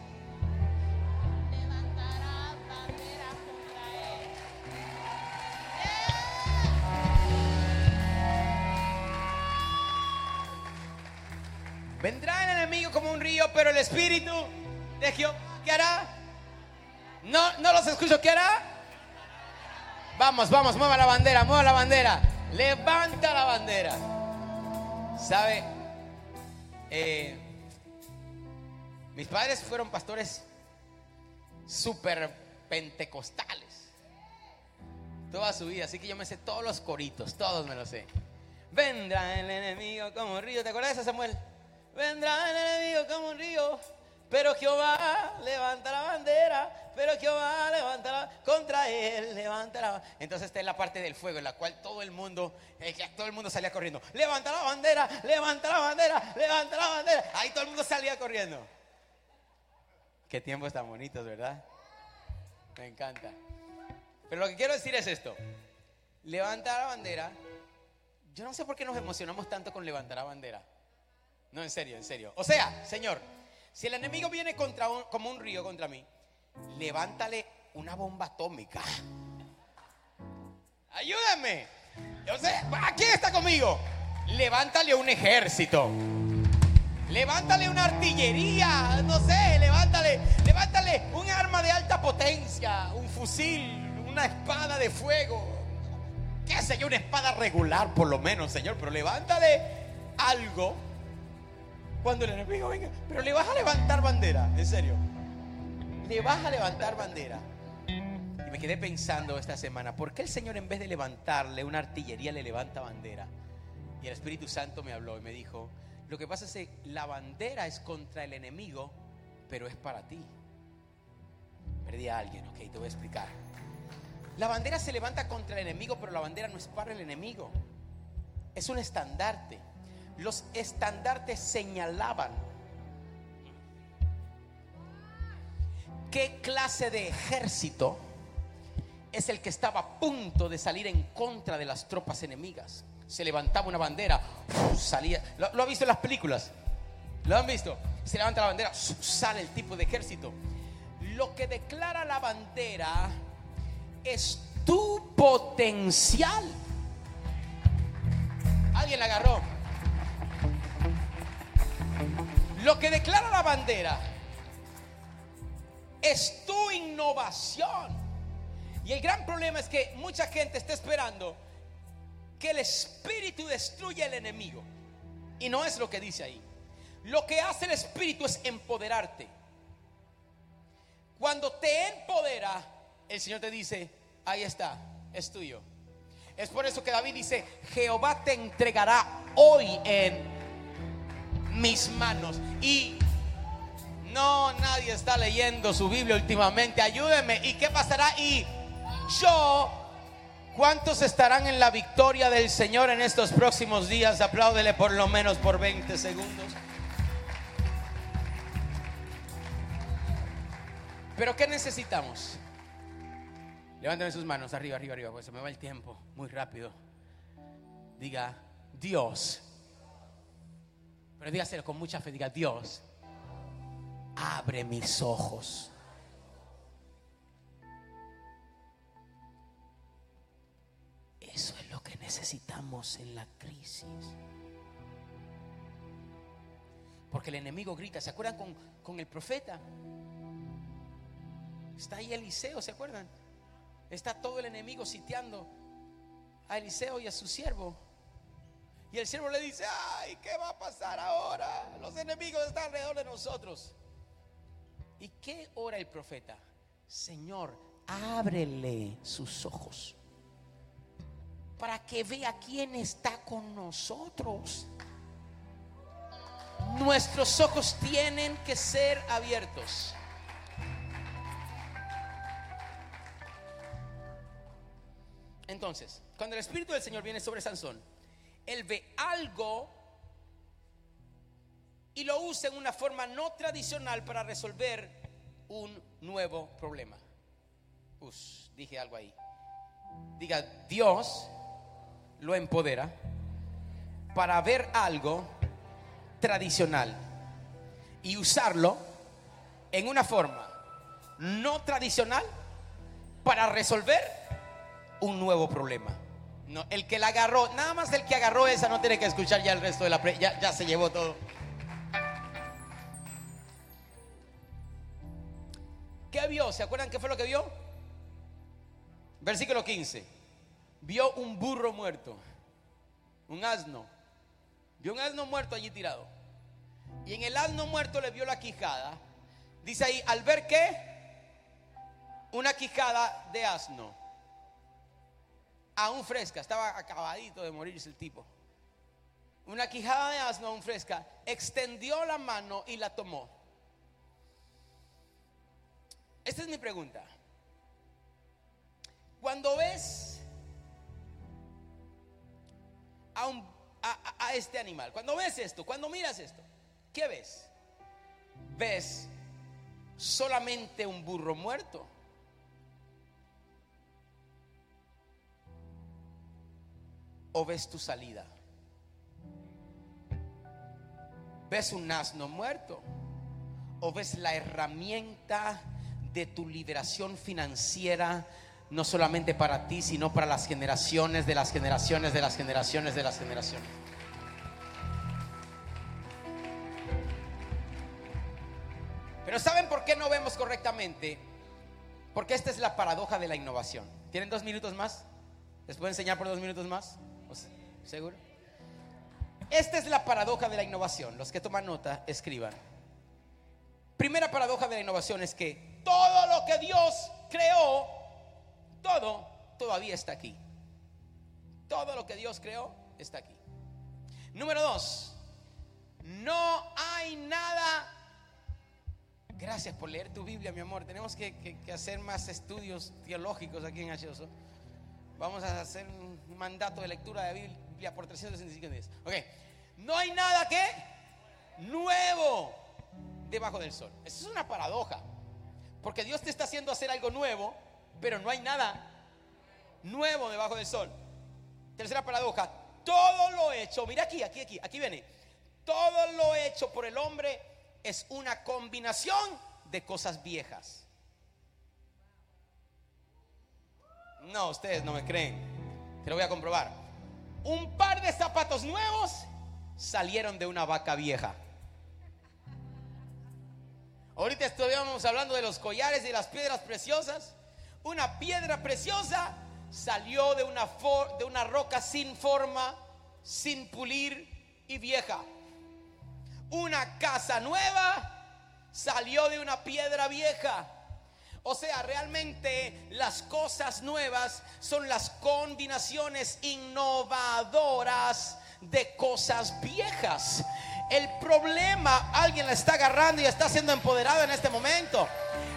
espíritu de Jehová, ¿qué hará? No, no los escucho, ¿qué hará? Vamos, vamos, mueva la bandera, mueva la bandera. Levanta la bandera. ¿Sabe? Eh, mis padres fueron pastores súper pentecostales. Toda su vida, así que yo me sé todos los coritos, todos me los sé. Vendrá el enemigo como río. ¿Te acuerdas de Samuel? Vendrá el enemigo como un río. Pero Jehová levanta la bandera. Pero Jehová levanta la contra él. Levanta la Entonces esta es la parte del fuego en la cual todo el mundo, eh, todo el mundo salía corriendo. Levanta la bandera, levanta la bandera, levanta la bandera. Ahí todo el mundo salía corriendo. Qué tiempos tan bonitos, ¿verdad? Me encanta. Pero lo que quiero decir es esto. Levantar la bandera. Yo no sé por qué nos emocionamos tanto con levantar la bandera. No, en serio, en serio. O sea, Señor, si el enemigo viene contra un- como un río contra mí, levántale una bomba atómica. Ayúdame. O sea, ¿quién está conmigo? Levántale un ejército. Levántale una artillería, no sé, levántale, levántale un arma de alta potencia, un fusil, una espada de fuego. Qué sé yo, una espada regular por lo menos, Señor, pero levántale algo cuando el enemigo venga. Pero le vas a levantar bandera, en serio. Le vas a levantar bandera. Y me quedé pensando esta semana, ¿por qué el Señor en vez de levantarle una artillería le levanta bandera? Y el Espíritu Santo me habló y me dijo, lo que pasa es que la bandera es contra el enemigo, pero es para ti. Perdí a alguien, ok, te voy a explicar. La bandera se levanta contra el enemigo, pero la bandera no es para el enemigo. Es un estandarte. Los estandartes señalaban qué clase de ejército es el que estaba a punto de salir en contra de las tropas enemigas. Se levantaba una bandera, salía. ¿Lo, lo ha visto en las películas? ¿Lo han visto? Se levanta la bandera, sale el tipo de ejército. Lo que declara la bandera es tu potencial. Alguien la agarró. Lo que declara la bandera es tu innovación. Y el gran problema es que mucha gente está esperando que el espíritu destruya al enemigo. Y no es lo que dice ahí. Lo que hace el espíritu es empoderarte. Cuando te empodera, el Señor te dice, ahí está, es tuyo. Es por eso que David dice, Jehová te entregará hoy en mis manos. Y no, nadie está leyendo su Biblia últimamente. Ayúdeme. ¿Y qué pasará? Y yo, ¿cuántos estarán en la victoria del Señor en estos próximos días? Apláudele por lo menos por 20 segundos. Pero ¿qué necesitamos? Levántame sus manos arriba, arriba, arriba, pues se me va el tiempo muy rápido. Diga, Dios. Pero dígaselo con mucha fe, diga, Dios, abre mis ojos. Eso es lo que necesitamos en la crisis. Porque el enemigo grita, ¿se acuerdan con, con el profeta? Está ahí Eliseo, ¿se acuerdan? Está todo el enemigo sitiando a Eliseo y a su siervo. Y el siervo le dice, ay, ¿qué va a pasar ahora? Los enemigos están alrededor de nosotros. ¿Y qué ora el profeta? Señor, ábrele sus ojos para que vea quién está con nosotros. Nuestros ojos tienen que ser abiertos. Entonces, cuando el Espíritu del Señor viene sobre Sansón, él ve algo y lo usa en una forma no tradicional para resolver un nuevo problema. Us, dije algo ahí. Diga, Dios lo empodera para ver algo tradicional y usarlo en una forma no tradicional para resolver un nuevo problema. No, el que la agarró, nada más el que agarró esa no tiene que escuchar ya el resto de la pre, ya, ya se llevó todo. ¿Qué vio? ¿Se acuerdan qué fue lo que vio? Versículo 15. Vio un burro muerto, un asno. Vio un asno muerto allí tirado. Y en el asno muerto le vio la quijada. Dice ahí, al ver qué? Una quijada de asno. Aún fresca, estaba acabadito de morirse el tipo. Una quijada de asno aún fresca. Extendió la mano y la tomó. Esta es mi pregunta. Cuando ves a, a este animal, cuando ves esto, cuando miras esto, ¿qué ves? Ves solamente un burro muerto. ¿O ves tu salida? ¿Ves un asno muerto? ¿O ves la herramienta de tu liberación financiera? No solamente para ti, sino para las generaciones de las generaciones de las generaciones de las generaciones. Pero ¿saben por qué no vemos correctamente? Porque esta es la paradoja de la innovación. ¿Tienen dos minutos más? ¿Les puedo enseñar por dos minutos más? ¿O se- ¿Seguro? Esta es la paradoja de la innovación. Los que toman nota, escriban. Primera paradoja de la innovación es que todo lo que Dios creó, todo todavía está aquí. Todo lo que Dios creó está aquí. Número dos, no hay nada Gracias por leer tu Biblia, mi amor. Tenemos que, hacer más estudios teológicos aquí en H2O. Vamos a hacer un mandato de lectura de Por 365 días. Ok. No hay nada que nuevo debajo del sol. Eso es una paradoja. Porque Dios te está haciendo hacer algo nuevo, pero no hay nada nuevo debajo del sol. Tercera paradoja. Todo lo hecho, mira aquí, aquí, aquí, aquí viene. Todo lo hecho por el hombre es una combinación de cosas viejas. No, ustedes no me creen. Te lo voy a comprobar. Un par de zapatos nuevos salieron de una vaca vieja. Ahorita estuvimos hablando de los collares y las piedras preciosas. Una piedra preciosa salió de una, de una roca sin forma, sin pulir y vieja. Una casa nueva salió de una piedra vieja. O sea, realmente las cosas nuevas son las combinaciones innovadoras de cosas viejas. El problema, alguien la está agarrando y está siendo empoderado en este momento.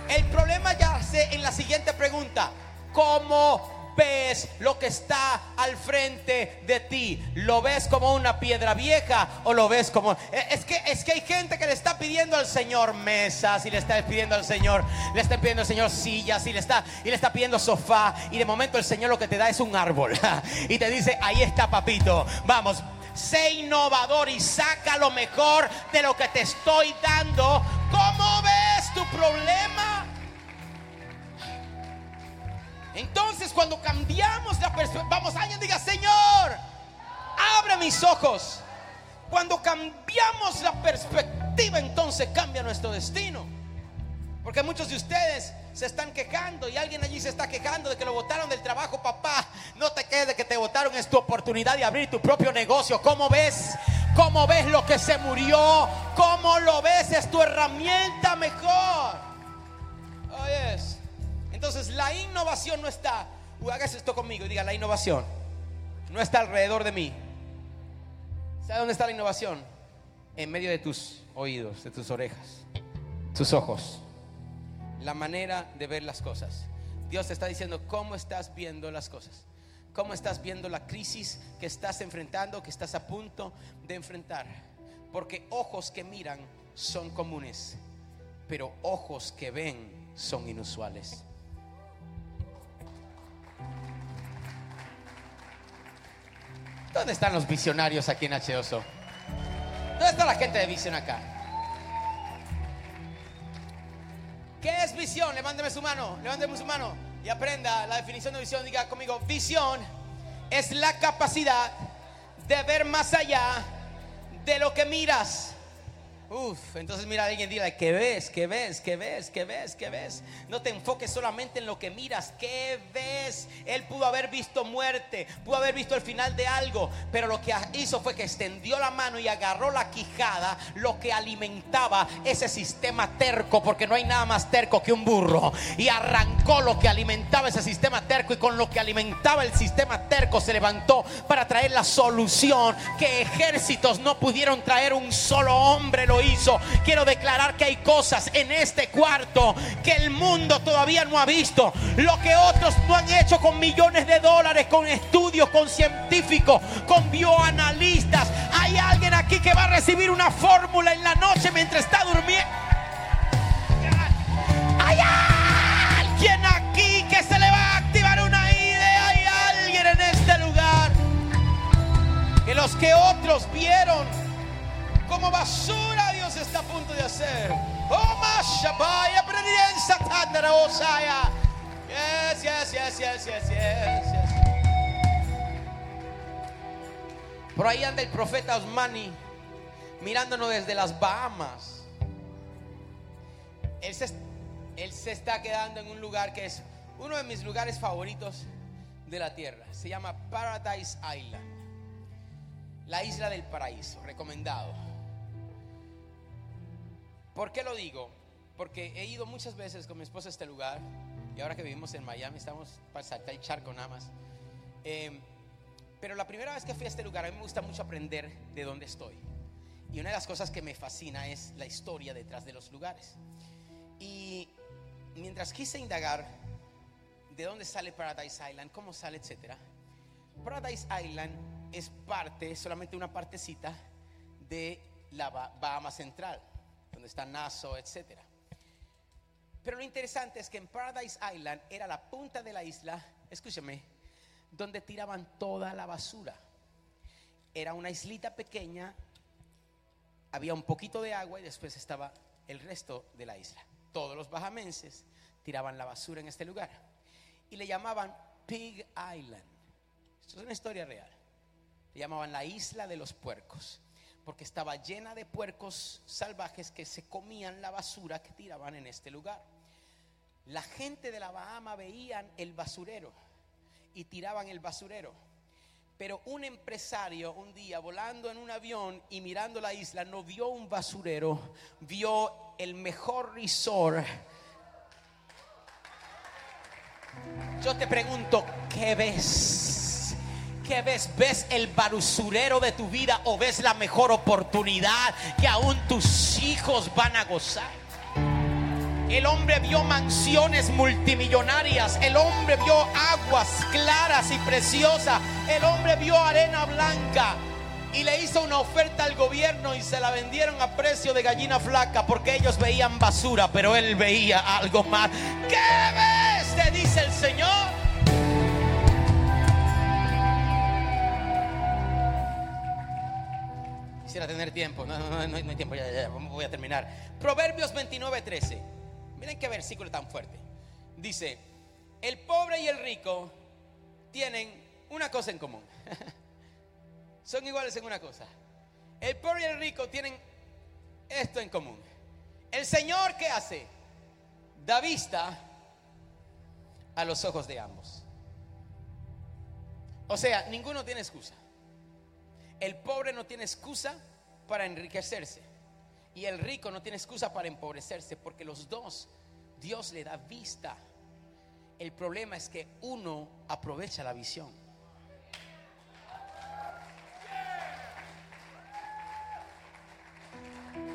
El problema ya sé en la siguiente pregunta. ¿Cómo ves lo que está al frente de ti? ¿Lo ves como una piedra vieja o lo ves como... Eh, Es que, es que hay gente que le está pidiendo al Señor mesas y le está pidiendo al Señor, le está pidiendo al Señor sillas y le está, y le está pidiendo sofá y de momento el Señor lo que te da es un árbol y te dice, ahí está papito, vamos. Sé innovador y saca lo mejor de lo que te estoy dando. ¿Cómo ves tu problema? Entonces cuando cambiamos la perspectiva, vamos, alguien diga, Señor, abre mis ojos. Cuando cambiamos la perspectiva, entonces cambia nuestro destino. Porque muchos de ustedes se están quejando y alguien allí se está quejando de que lo votaron del trabajo, papá. No te quedes de que te votaron, es tu oportunidad de abrir tu propio negocio. ¿Cómo ves? ¿Cómo ves lo que se murió? ¿Cómo lo ves? Es tu herramienta mejor. Entonces la innovación no está, uh, hágase esto conmigo y diga, la innovación no está alrededor de mí. ¿Sabe dónde está la innovación? En medio de tus oídos, de tus orejas, tus ojos. La manera de ver las cosas. Dios te está diciendo cómo estás viendo las cosas. Cómo estás viendo la crisis que estás enfrentando, que estás a punto de enfrentar. Porque ojos que miran son comunes, pero ojos que ven son inusuales. ¿Dónde están los visionarios aquí en H2O? ¿Dónde está la gente de visión acá? ¿Qué es visión? Levánteme su mano, levánteme su mano y aprenda la definición de visión. Diga conmigo, visión es la capacidad de ver más allá de lo que miras. Uf, entonces mira a alguien y dile, ¿qué ves? ¿Qué ves? ¿Qué ves? ¿Qué ves? ¿Qué ves? No te enfoques solamente en lo que miras, ¿qué ves? Él pudo haber visto muerte, pudo haber visto el final de algo, pero lo que hizo fue que extendió la mano y agarró la quijada, lo que alimentaba ese sistema terco, porque no hay nada más terco que un burro, y arrancó lo que alimentaba ese sistema terco y con lo que alimentaba el sistema terco se levantó para traer la solución que ejércitos no pudieron traer, un solo hombre hizo. Quiero declarar que hay cosas en este cuarto que el mundo todavía no ha visto. Lo que otros no han hecho con millones de dólares, con estudios, con científicos, con bioanalistas. Hay alguien aquí que va a recibir una fórmula en la noche mientras está durmiendo. Hay alguien aquí que se le va a activar una idea. Hay alguien en este lugar que los que otros vieron como basura Dios está a punto de hacer. Oh, Mashabaya, Predienza, Tandara, Osaya. Yes, yes, yes, yes, yes, yes, yes. Por ahí anda el profeta Osmani mirándonos desde las Bahamas. Él se, él se está quedando en un lugar que es uno de mis lugares favoritos de la tierra. Se llama Paradise Island. La isla del paraíso, recomendado. ¿Por qué lo digo? Porque he ido muchas veces con mi esposa a este lugar y ahora que vivimos en Miami estamos para saltar el charco nada más. Eh, pero la primera vez que fui a este lugar a mí me gusta mucho aprender de dónde estoy. Y una de las cosas que me fascina es la historia detrás de los lugares. Y mientras quise indagar de dónde sale Paradise Island, cómo sale, etcétera, Paradise Island es parte, solamente una partecita de la Ba- Bahama Central, donde está Nassau, etcétera. Pero lo interesante es que en Paradise Island era la punta de la isla, escúchame, donde tiraban toda la basura. Era una islita pequeña, había un poquito de agua y después estaba el resto de la isla. Todos los bajamenses tiraban la basura en este lugar y le llamaban Pig Island. Esto es una historia real. Le llamaban la isla de los puercos porque estaba llena de puercos salvajes que se comían la basura que tiraban en este lugar. La gente de la Bahama veían el basurero y tiraban el basurero. Pero un empresario un día volando en un avión y mirando la isla no vio un basurero, vio el mejor resort. Yo te pregunto, ¿qué ves? ¿Qué ves? ¿Ves el basurero de tu vida o ves la mejor oportunidad que aún tus hijos van a gozar? El hombre vio mansiones multimillonarias. El hombre vio aguas claras y preciosas. El hombre vio arena blanca. Y le hizo una oferta al gobierno y se la vendieron a precio de gallina flaca porque ellos veían basura, pero él veía algo más. ¿Qué ves? Te dice el Señor. Quisiera tener tiempo. No, no, no, no no hay tiempo. Ya, ya, ya, voy a terminar. Proverbios 29, 13. Miren qué versículo tan fuerte. Dice, el pobre y el rico tienen una cosa en común. Son iguales en una cosa. El pobre y el rico tienen esto en común. El Señor, ¿qué hace? Da vista a los ojos de ambos. O sea, ninguno tiene excusa. El pobre no tiene excusa para enriquecerse. Y el rico no tiene excusa para empobrecerse porque los dos Dios le da vista. El problema es que uno aprovecha la visión.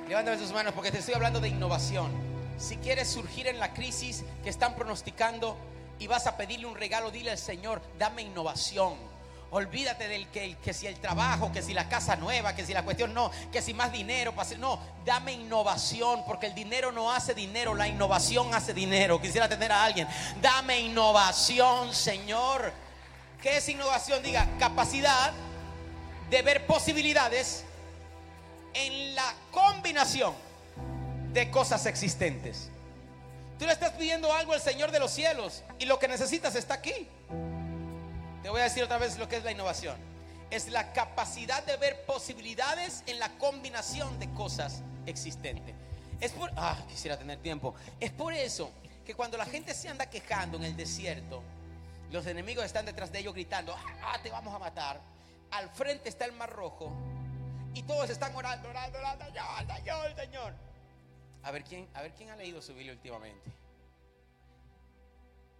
Levántame tus manos porque te estoy hablando de innovación. Si quieres surgir en la crisis que están pronosticando y vas a pedirle un regalo, dile al Señor, dame innovación. Olvídate del que, si el trabajo, que si la casa nueva, que si la cuestión no, que si más dinero, pase- no, dame innovación, porque el dinero no hace dinero, la innovación hace dinero. Quisiera tener a alguien, dame innovación, Señor. ¿Qué es innovación? Diga, capacidad de ver posibilidades en la combinación de cosas existentes. Tú le estás pidiendo algo al Señor de los cielos y lo que necesitas está aquí. Te voy a decir otra vez lo que es la innovación. Es la capacidad de ver posibilidades en la combinación de cosas existentes. Es por, ah, quisiera tener tiempo. Es por eso que cuando la gente se anda quejando en el desierto, los enemigos están detrás de ellos gritando, ah, te vamos a matar. Al frente está el mar rojo y todos están orando, orando, orando, Señor, Señor, Señor. A ver quién, a ver quién ha leído su Biblia últimamente.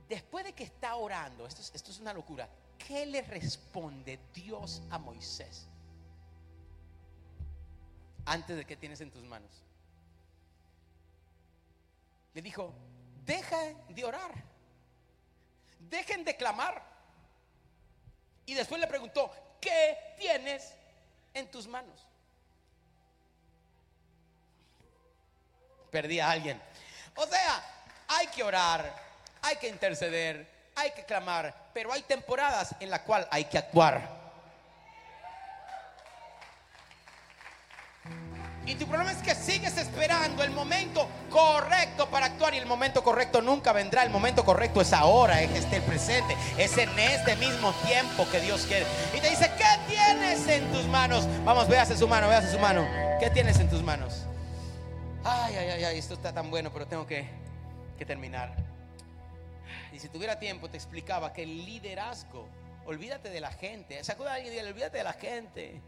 Después de que está orando, esto es, esto es una locura. ¿Qué le responde Dios a Moisés? Antes de que tienes en tus manos. Le dijo, deja de orar. Dejen de clamar. Y después le preguntó, ¿qué tienes en tus manos? Perdí a alguien. O sea, hay que orar, hay que interceder, hay que clamar, pero hay temporadas en las cuales hay que actuar. Y tu problema es que sigues esperando el momento correcto para actuar y el momento correcto nunca vendrá. El momento correcto es ahora, es este el presente, es en este mismo tiempo que Dios quiere. Y te dice, ¿qué tienes en tus manos? Vamos, véase su mano, véase su mano. ¿Qué tienes en tus manos? Ay, ay, ay, ay, esto está tan bueno, pero tengo que terminar. Y si tuviera tiempo, te explicaba que el liderazgo, olvídate de la gente. Sacuda a alguien y dile, olvídate de la gente.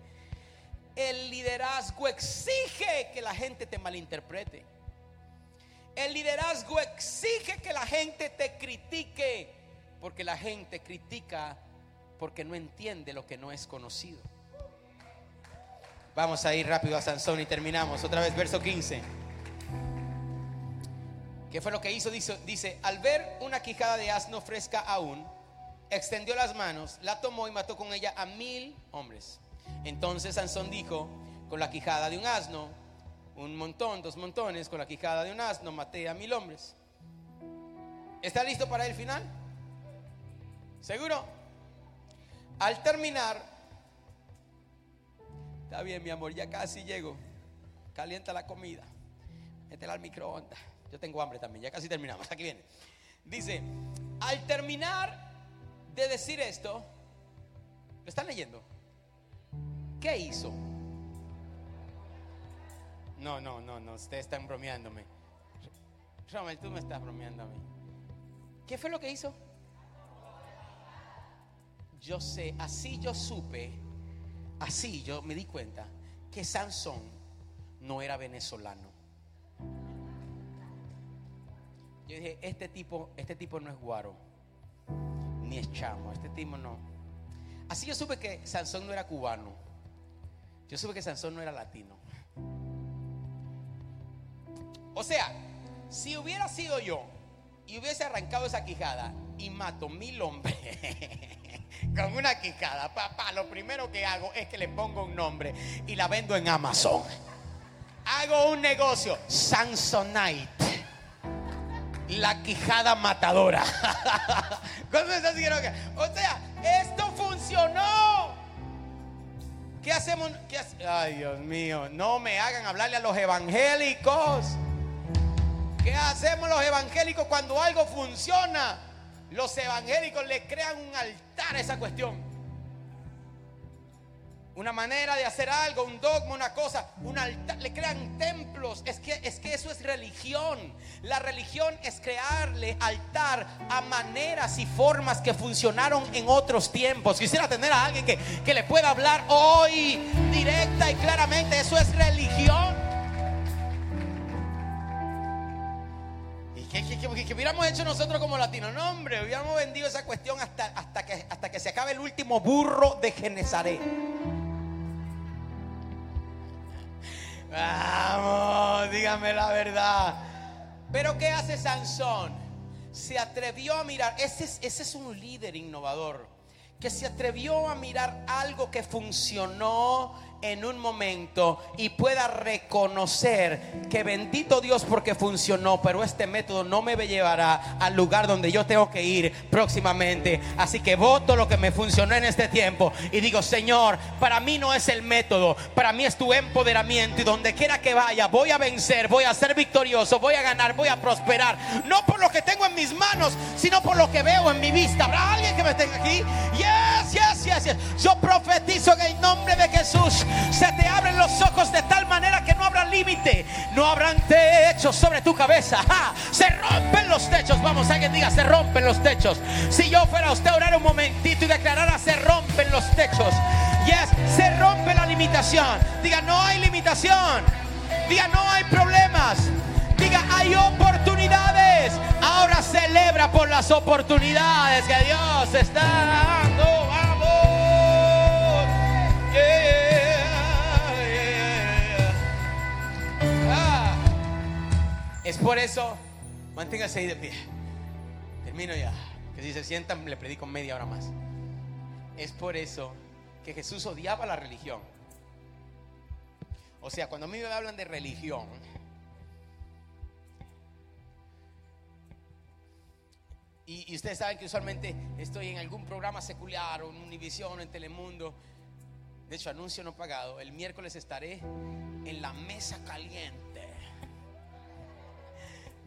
El liderazgo exige que la gente te malinterprete. El liderazgo exige que la gente te critique, porque la gente critica porque no entiende lo que no es conocido. Vamos a ir rápido a Sansón y terminamos. Otra vez, verso 15. ¿Qué fue lo que hizo? Dice, al ver una quijada de asno fresca aún, extendió las manos, la tomó y mató con ella a mil hombres. Entonces Sansón dijo, con la quijada de un asno, un montón, dos montones, con la quijada de un asno maté a mil hombres. ¿Está listo para el final? ¿Seguro? Al terminar, está bien mi amor, ya casi llego. Calienta la comida, métela al microondas. Yo tengo hambre también, ya casi terminamos. Aquí viene. Dice, al terminar de decir esto, ¿lo están leyendo? ¿Qué hizo? No, no, no, no, ustedes están bromeándome. Romel, tú me estás bromeando a mí. ¿Qué fue lo que hizo? Yo sé, así yo supe, así yo me di cuenta que Sansón no era venezolano. Yo dije, este tipo, este tipo no es guaro, ni es chamo, este tipo no. Así yo supe que Sansón no era cubano. Yo supe que Sansón no era latino. O sea, si hubiera sido yo y hubiese arrancado esa quijada y mato mil hombres con una quijada, papá, lo primero que hago es que le pongo un nombre y la vendo en Amazon. Hago un negocio, Sansonite. La quijada matadora. O sea, esto funcionó. ¿Qué hacemos? ¿Qué hace- Ay, Dios mío, no me hagan hablarle a los evangélicos. ¿Qué hacemos los evangélicos cuando algo funciona? Los evangélicos le crean un altar a esa cuestión. Una manera de hacer algo, un dogma, una cosa, un altar, le crean templos. Es que, es que eso es religión. La religión es crearle altar a maneras y formas que funcionaron en otros tiempos. Quisiera tener a alguien que, que le pueda hablar hoy directa y claramente. Eso es religión. Qué, hubiéramos hecho nosotros como latinos? No, hombre, hubiéramos vendido esa cuestión hasta, hasta, que, hasta que se acabe el último burro de Genezaret. Vamos, dígame la verdad. Pero ¿qué hace Sansón? Se atrevió a mirar, ese es, ese es un líder innovador, que se atrevió a mirar algo que funcionó en un momento y pueda reconocer que bendito Dios porque funcionó, pero este método no me llevará al lugar donde yo tengo que ir próximamente. Así que voto lo que me funcionó en este tiempo y digo, Señor, para mí no es el método, para mí es tu empoderamiento y donde quiera que vaya voy a vencer, voy a ser victorioso, voy a ganar, voy a prosperar, no por lo que tengo en mis manos, sino por lo que veo en mi vista. ¿Habrá alguien que me tenga aquí? Yes, yes, yes, yes. Yo profetizo en el nombre de Jesús. Se te abren los ojos de tal manera que no habrá límite, no habrán techos sobre tu cabeza. Se rompen los techos. Vamos, alguien diga, se rompen los techos. Si yo fuera usted a orar un momentito y declarara, se rompen los techos. Yes, se rompe la limitación. Diga, no hay limitación. Diga, no hay problemas. Diga, hay oportunidades. Ahora celebra por las oportunidades que Dios está dando. Vamos. Es por eso, manténgase ahí de pie. Termino ya. Que si se sientan, le predico media hora más. Es por eso que Jesús odiaba la religión. O sea, cuando a mí me hablan de religión, y, ustedes saben que usualmente estoy en algún programa secular o en Univisión o en Telemundo. De hecho, anuncio no pagado. El miércoles estaré en la mesa caliente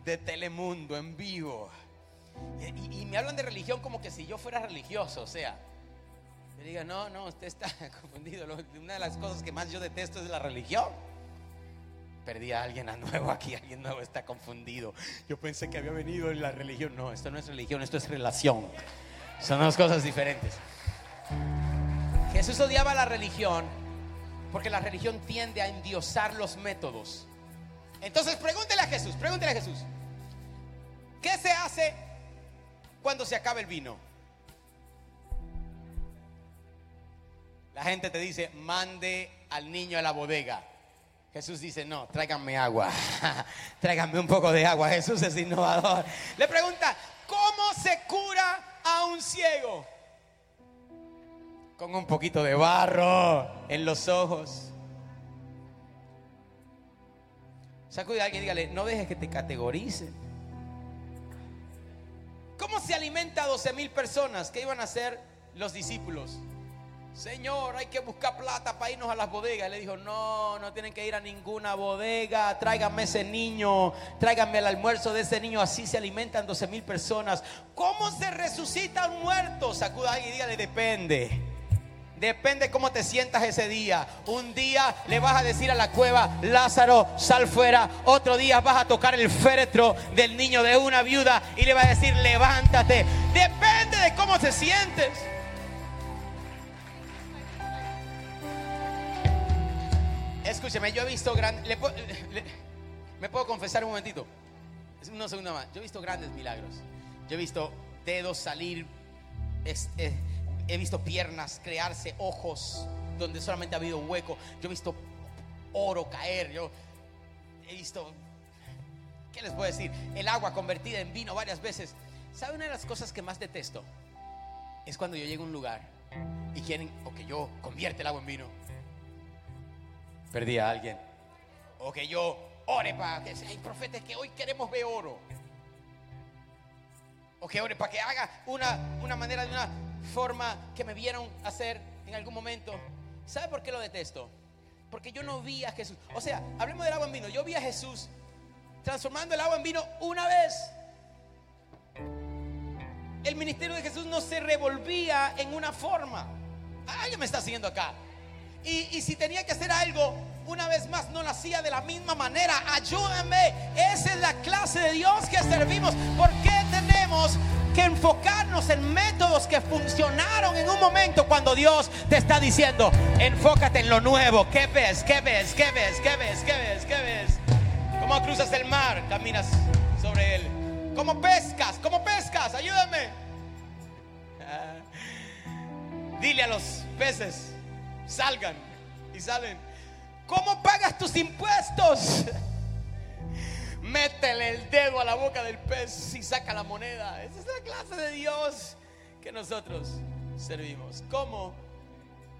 de Telemundo en vivo. Y, me hablan de religión como que si yo fuera religioso, o sea. Me diga, no, no, usted está confundido. Una de las cosas que más yo detesto es la religión. Perdí a alguien a nuevo aquí, alguien nuevo está confundido. Yo pensé que había venido en la religión. No, esto no es religión, esto es relación. Son dos cosas diferentes. Jesús odiaba la religión porque la religión tiende a endiosar los métodos. Entonces pregúntele a Jesús, pregúntele a Jesús. ¿Qué se hace cuando se acaba el vino? La gente te dice, mande al niño a la bodega. Jesús dice, no, tráiganme agua. tráiganme un poco de agua. Jesús es innovador. Le pregunta, ¿cómo se cura a un ciego? Con un poquito de barro en los ojos. Sacude a alguien dígale, no dejes que te categoricen. ¿Cómo se alimenta a 12 mil personas? ¿Qué iban a hacer los discípulos? Señor, hay que buscar plata para irnos a las bodegas. Le dijo, no, no tienen que ir a ninguna bodega. Tráiganme ese niño, tráiganme el almuerzo de ese niño. Así se alimentan 12 mil personas. ¿Cómo se resucita un muerto? Sacuda y dígale, depende. Depende cómo te sientas ese día. Un día le vas a decir a la cueva, Lázaro, sal fuera. Otro día vas a tocar el féretro del niño de una viuda y le vas a decir, levántate. Depende de cómo te sientes. Escúcheme, yo he visto grandes. ¿Me puedo confesar un momentito? Una segunda más. Yo he visto grandes milagros. Yo he visto dedos salir. eh, he visto piernas crearse, ojos donde solamente ha habido hueco. Yo he visto oro caer. Yo he visto. ¿Qué les puedo decir? El agua convertida en vino varias veces. ¿Sabe una de las cosas que más detesto? Es cuando yo llego a un lugar y quieren, o que yo convierte el agua en vino. Perdí a alguien. O que yo ore para que hay profetas que hoy queremos ver oro. O que ore para que haga una, una manera de una forma que me vieron hacer en algún momento. ¿Sabe por qué lo detesto? Porque yo no vi a Jesús. O sea, hablemos del agua en vino. Yo vi a Jesús transformando el agua en vino una vez. El ministerio de Jesús no se revolvía en una forma. Alguien me está siguiendo acá. Y, si tenía que hacer algo, una vez más no lo hacía de la misma manera. Ayúdenme. Esa es la clase de Dios que servimos. ¿Por qué tenemos que enfocarnos en métodos que funcionaron en un momento cuando Dios te está diciendo, enfócate en lo nuevo? ¿Qué ves? ¿Qué ves? ¿Qué ves? ¿Qué ves? ¿Qué ves? ¿Qué ves? ¿Cómo cruzas el mar? Caminas sobre él. ¿Cómo pescas? ¿Cómo pescas? Ayúdame. Ah. Dile a los peces, salgan y salen. ¿Cómo pagas tus impuestos? Métele el dedo a la boca del pez y saca la moneda. Esa es la clase de Dios que nosotros servimos. ¿Cómo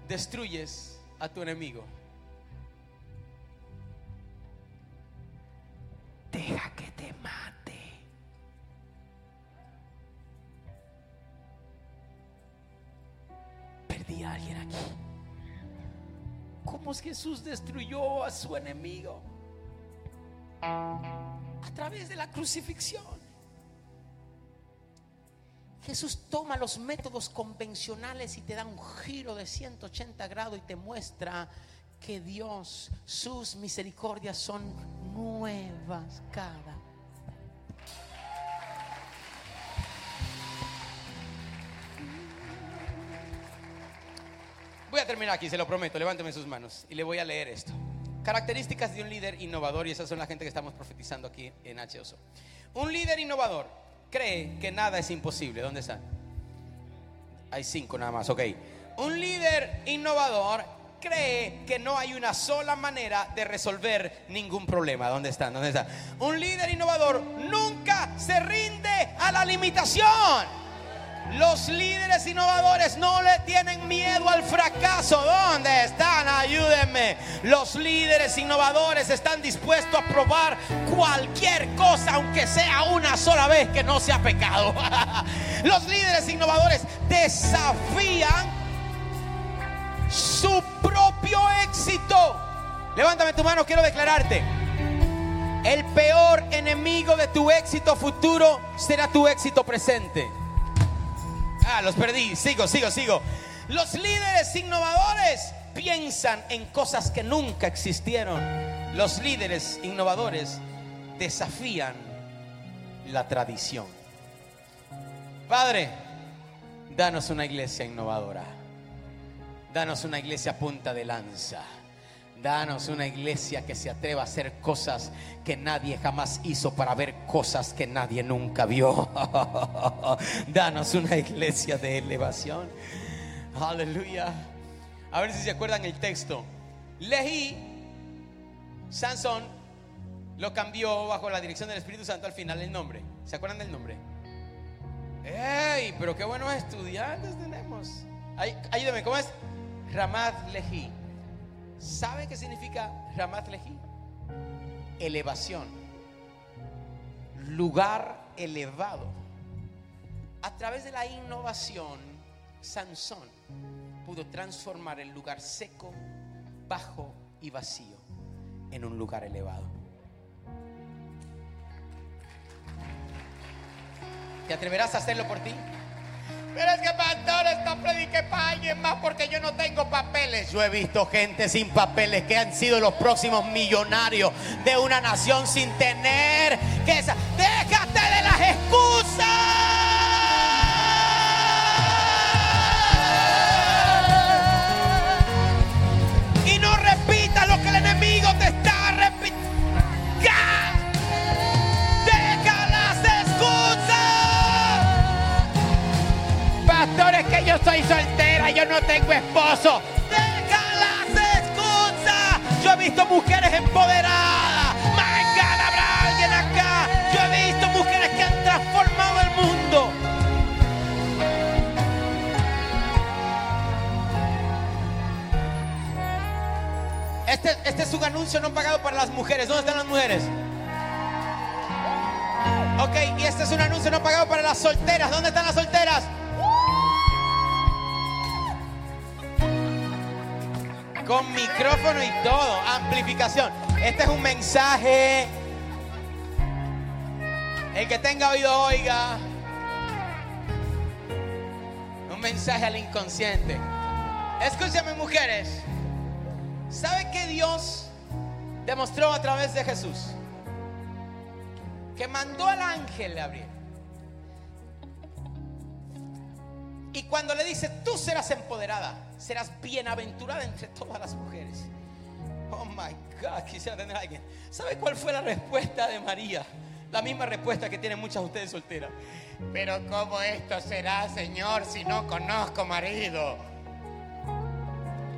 destruyes a tu enemigo? Deja que te mate. Perdí a alguien aquí. ¿Cómo es Jesús destruyó a su enemigo? A través de la crucifixión. Jesús toma los métodos convencionales y te da un giro de 180 grados y te muestra que Dios, sus misericordias son nuevas cada. Voy a terminar aquí, se lo prometo. Levánteme sus manos y le voy a leer esto. Características de un líder innovador, y esas son la gente que estamos profetizando aquí en HOSO. Un líder innovador cree que nada es imposible. ¿Dónde están? Hay cinco nada más, ok. Un líder innovador cree que no hay una sola manera de resolver ningún problema. ¿Dónde están? ¿Dónde están? Un líder innovador nunca se rinde a la limitación. Los líderes innovadores no le tienen miedo al fracaso. ¿Dónde están? Ayúdenme. Los líderes innovadores están dispuestos a probar cualquier cosa, aunque sea una sola vez que no sea pecado. Los líderes innovadores desafían su propio éxito. Levántame tu mano, quiero declararte. El peor enemigo de tu éxito futuro será tu éxito presente. Ah, los perdí. Sigo, sigo, sigo. Los líderes innovadores piensan en cosas que nunca existieron. Los líderes innovadores desafían la tradición. Padre, danos una iglesia innovadora. Danos una iglesia punta de lanza. Danos una iglesia que se atreva a hacer cosas que nadie jamás hizo para ver cosas que nadie nunca vio. Danos una iglesia de elevación. Aleluya. A ver si se acuerdan el texto. Leí, Sansón lo cambió bajo la dirección del Espíritu Santo al final el nombre. ¿Se acuerdan del nombre? ¡Ey! Pero qué buenos estudiantes tenemos. Ay, ayúdame, ¿cómo es? Ramat Lehi. ¿Sabe qué significa Ramat Lehi? Elevación. Lugar elevado. A través de la innovación, Sansón pudo transformar el lugar seco, bajo y vacío en un lugar elevado. ¿Te atreverás a hacerlo por ti? Pero es que pastor, esto predique para alguien más porque yo no tengo papeles. Yo he visto gente sin papeles que han sido los próximos millonarios de una nación sin tener que esa. Déjate de las excusas. Tengo esposo. Deja las excusas. Yo he visto mujeres empoderadas. Mañana habrá alguien acá. Yo he visto mujeres que han transformado el mundo. Este, este es un anuncio no pagado para las mujeres. ¿Dónde están las mujeres? Ok, y este es un anuncio no pagado para las solteras. ¿Dónde están las solteras? Con micrófono y todo, amplificación. Este es un mensaje. El que tenga oído, oiga. Un mensaje al inconsciente. Escúchame, mujeres. ¿Sabe que Dios demostró a través de Jesús? Que mandó al ángel Gabriel. Y cuando le dice, tú serás empoderada, serás bienaventurada entre todas las mujeres. Oh my God, quisiera tener a alguien. ¿Sabe cuál fue la respuesta de María? La misma respuesta que tienen muchas de ustedes solteras. Pero ¿cómo esto será, Señor, si no conozco marido?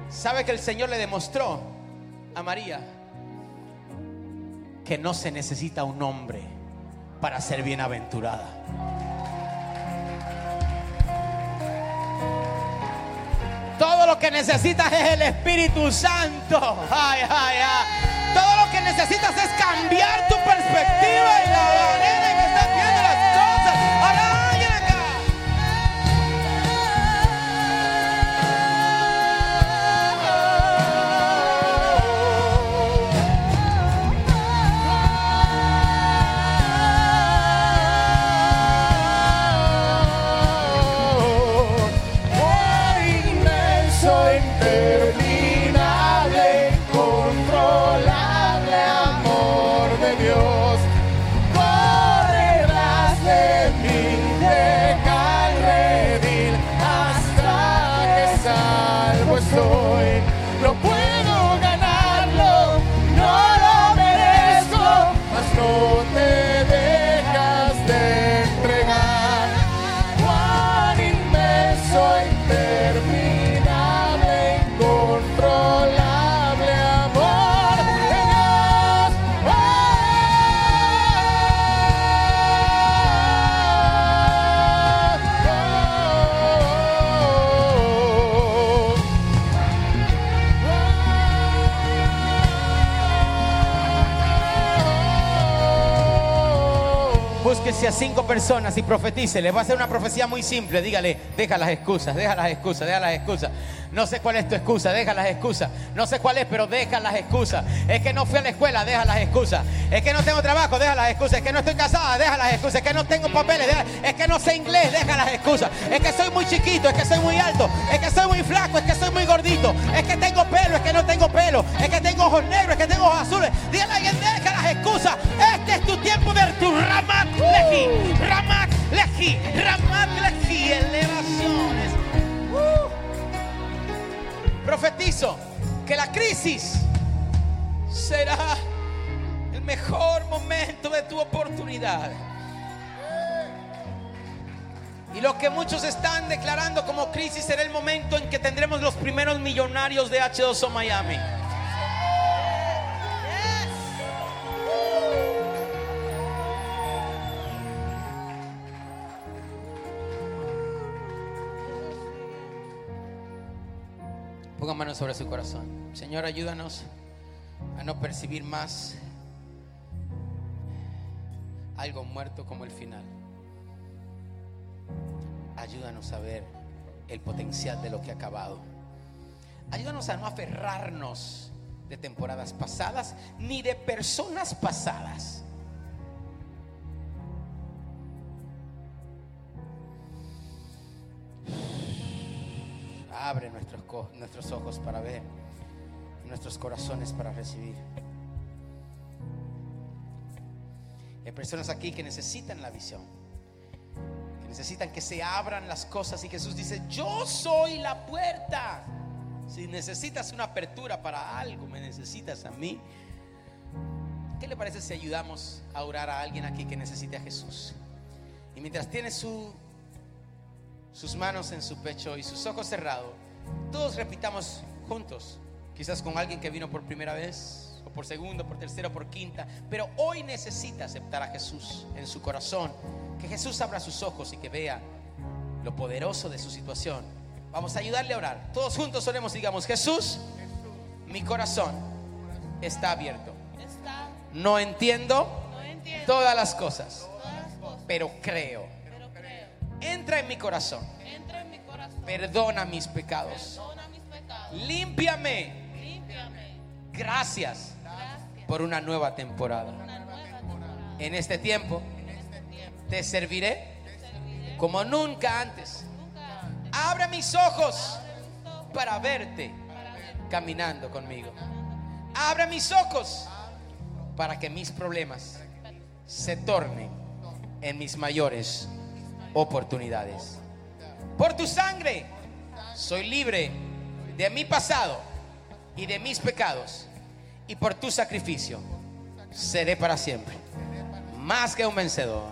¿Sabe que el Señor le demostró a María que no se necesita un hombre para ser bienaventurada? Todo lo que necesitas es el Espíritu Santo. Ay, ay, ay. Todo lo que necesitas es cambiar tu perspectiva y la manera en que estás corazón. A cinco personas y profetice. Les va a hacer una profecía muy simple. Dígale, deja las excusas, deja las excusas, deja las excusas. No sé cuál es tu excusa, deja las excusas. No sé cuál es, pero deja las excusas. Es que no fui a la escuela, deja las excusas. Es que no tengo trabajo, deja las excusas. Es que no estoy casada, deja las excusas. Es que no tengo papeles, deja- es que no sé inglés, deja las excusas. Es que soy muy chiquito, es que soy muy alto, es que soy muy flaco, es que soy muy gordito. Es que tengo pelo, es que no tengo pelo. Es que tengo ojos negros, es que tengo ojos azules. Dígale a alguien, deja las excusas. Este es tu tiempo de tu Ramat Leji. Ramat Leji. Ramat Leji. Elevaciones. Profetizo que la crisis será el mejor momento de tu oportunidad. Y lo que muchos están declarando como crisis será el momento en que tendremos los primeros millonarios de H2O Miami. Ponga manos sobre su corazón. Señor, ayúdanos a no percibir más algo muerto como el final. Ayúdanos a ver el potencial de lo que ha acabado. Ayúdanos a no aferrarnos de temporadas pasadas ni de personas pasadas. Abre nuestros, nuestros ojos para ver, nuestros corazones para recibir. Hay personas aquí que necesitan la visión, que necesitan que se abran las cosas y Jesús dice, yo soy la puerta. Si necesitas una apertura para algo, me necesitas a mí. ¿Qué le parece si ayudamos a orar a alguien aquí que necesite a Jesús? Y mientras tiene su, sus manos en su pecho y sus ojos cerrados, todos repitamos juntos, quizás con alguien que vino por primera vez, o por segunda, por tercera, o por quinta, pero hoy necesita aceptar a Jesús en su corazón, que Jesús abra sus ojos y que vea lo poderoso de su situación. Vamos a ayudarle a orar. Todos juntos oremos y digamos, Jesús, mi corazón está abierto. No entiendo todas las cosas, pero creo. Entra en mi corazón, Entra en mi corazón. perdona mis pecados, Perdona mis pecados. límpiame. Límpiame. Gracias Gracias por una nueva temporada. por una nueva temporada. En este tiempo En este tiempo te serviré te serviré como nunca antes. nunca antes. Abre mis ojos Abre mis ojos para verte para ver caminando conmigo. Abre mis ojos para que mis problemas se tornen en mis mayores oportunidades. Por tu sangre soy libre de mi pasado y de mis pecados. Y por tu sacrificio seré para siempre más que un vencedor.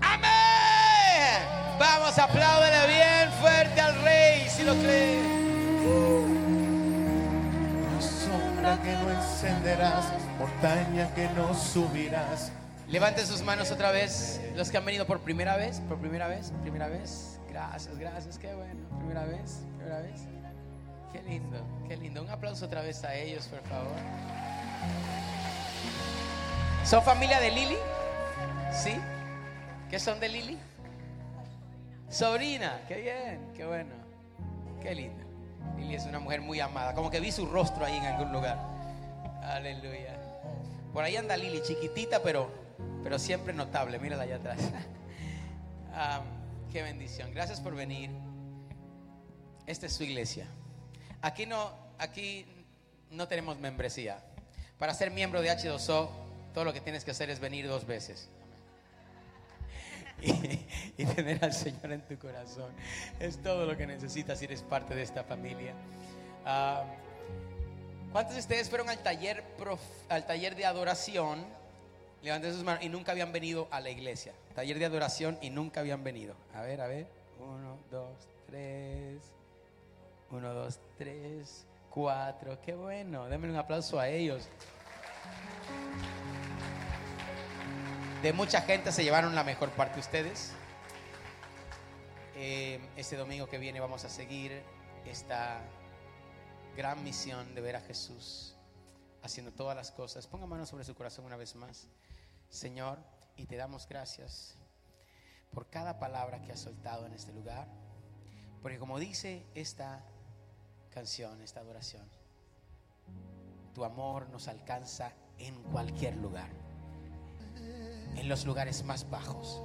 Amén. Vamos, apláudele bien fuerte al rey si lo cree. Sombra que no encenderás, montaña que no subirás. Levanten sus manos otra vez. Los que han venido por primera vez, por primera vez, primera vez. Gracias, gracias, qué bueno. Primera vez, primera vez. Qué lindo, qué lindo. Un aplauso otra vez a ellos, por favor. ¿Son familia de Lili? ¿Sí? ¿Qué son de Lili? Sobrina, qué bien, qué bueno. Qué lindo. Lili es una mujer muy amada. Como que vi su rostro ahí en algún lugar. Aleluya. Por ahí anda Lili, chiquitita, pero, pero siempre notable. Mírala allá atrás. Ah, qué bendición. Gracias por venir. Esta es su iglesia. Aquí no, aquí no tenemos membresía. Para ser miembro de H2O, todo lo que tienes que hacer es venir dos veces. Y, y tener al Señor en tu corazón. Es todo lo que necesitas si eres parte de esta familia. Ah, ¿Cuántos de ustedes fueron al taller, prof- al taller de adoración? Levanten sus manos y nunca habían venido a la iglesia. Taller de adoración y nunca habían venido. A ver, a ver. Uno, dos, tres. Uno, dos, tres, cuatro. Qué bueno. Denme un aplauso a ellos. De mucha gente se llevaron la mejor parte ustedes. Eh, este domingo que viene vamos a seguir esta gran misión de ver a Jesús haciendo todas las cosas. Ponga manos sobre su corazón una vez más. Señor, y te damos gracias por cada palabra que has soltado en este lugar. Porque como dice esta canción, esta adoración, tu amor nos alcanza en cualquier lugar. En los lugares más bajos,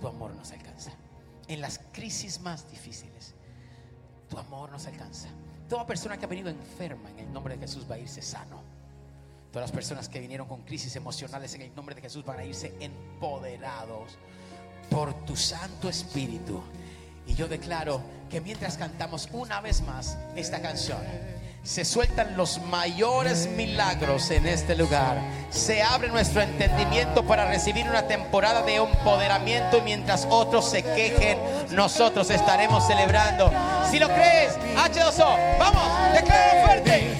tu amor nos alcanza. En las crisis más difíciles, tu amor nos alcanza. Toda persona que ha venido enferma en el nombre de Jesús va a irse sano. Todas las personas que vinieron con crisis emocionales en el nombre de Jesús van a irse empoderados por tu Santo Espíritu. Y yo declaro que mientras cantamos una vez más esta canción, se sueltan los mayores milagros en este lugar. Se abre nuestro entendimiento para recibir una temporada de empoderamiento mientras otros se quejen, nosotros estaremos celebrando. Si lo crees, H2O, vamos, declara fuerte.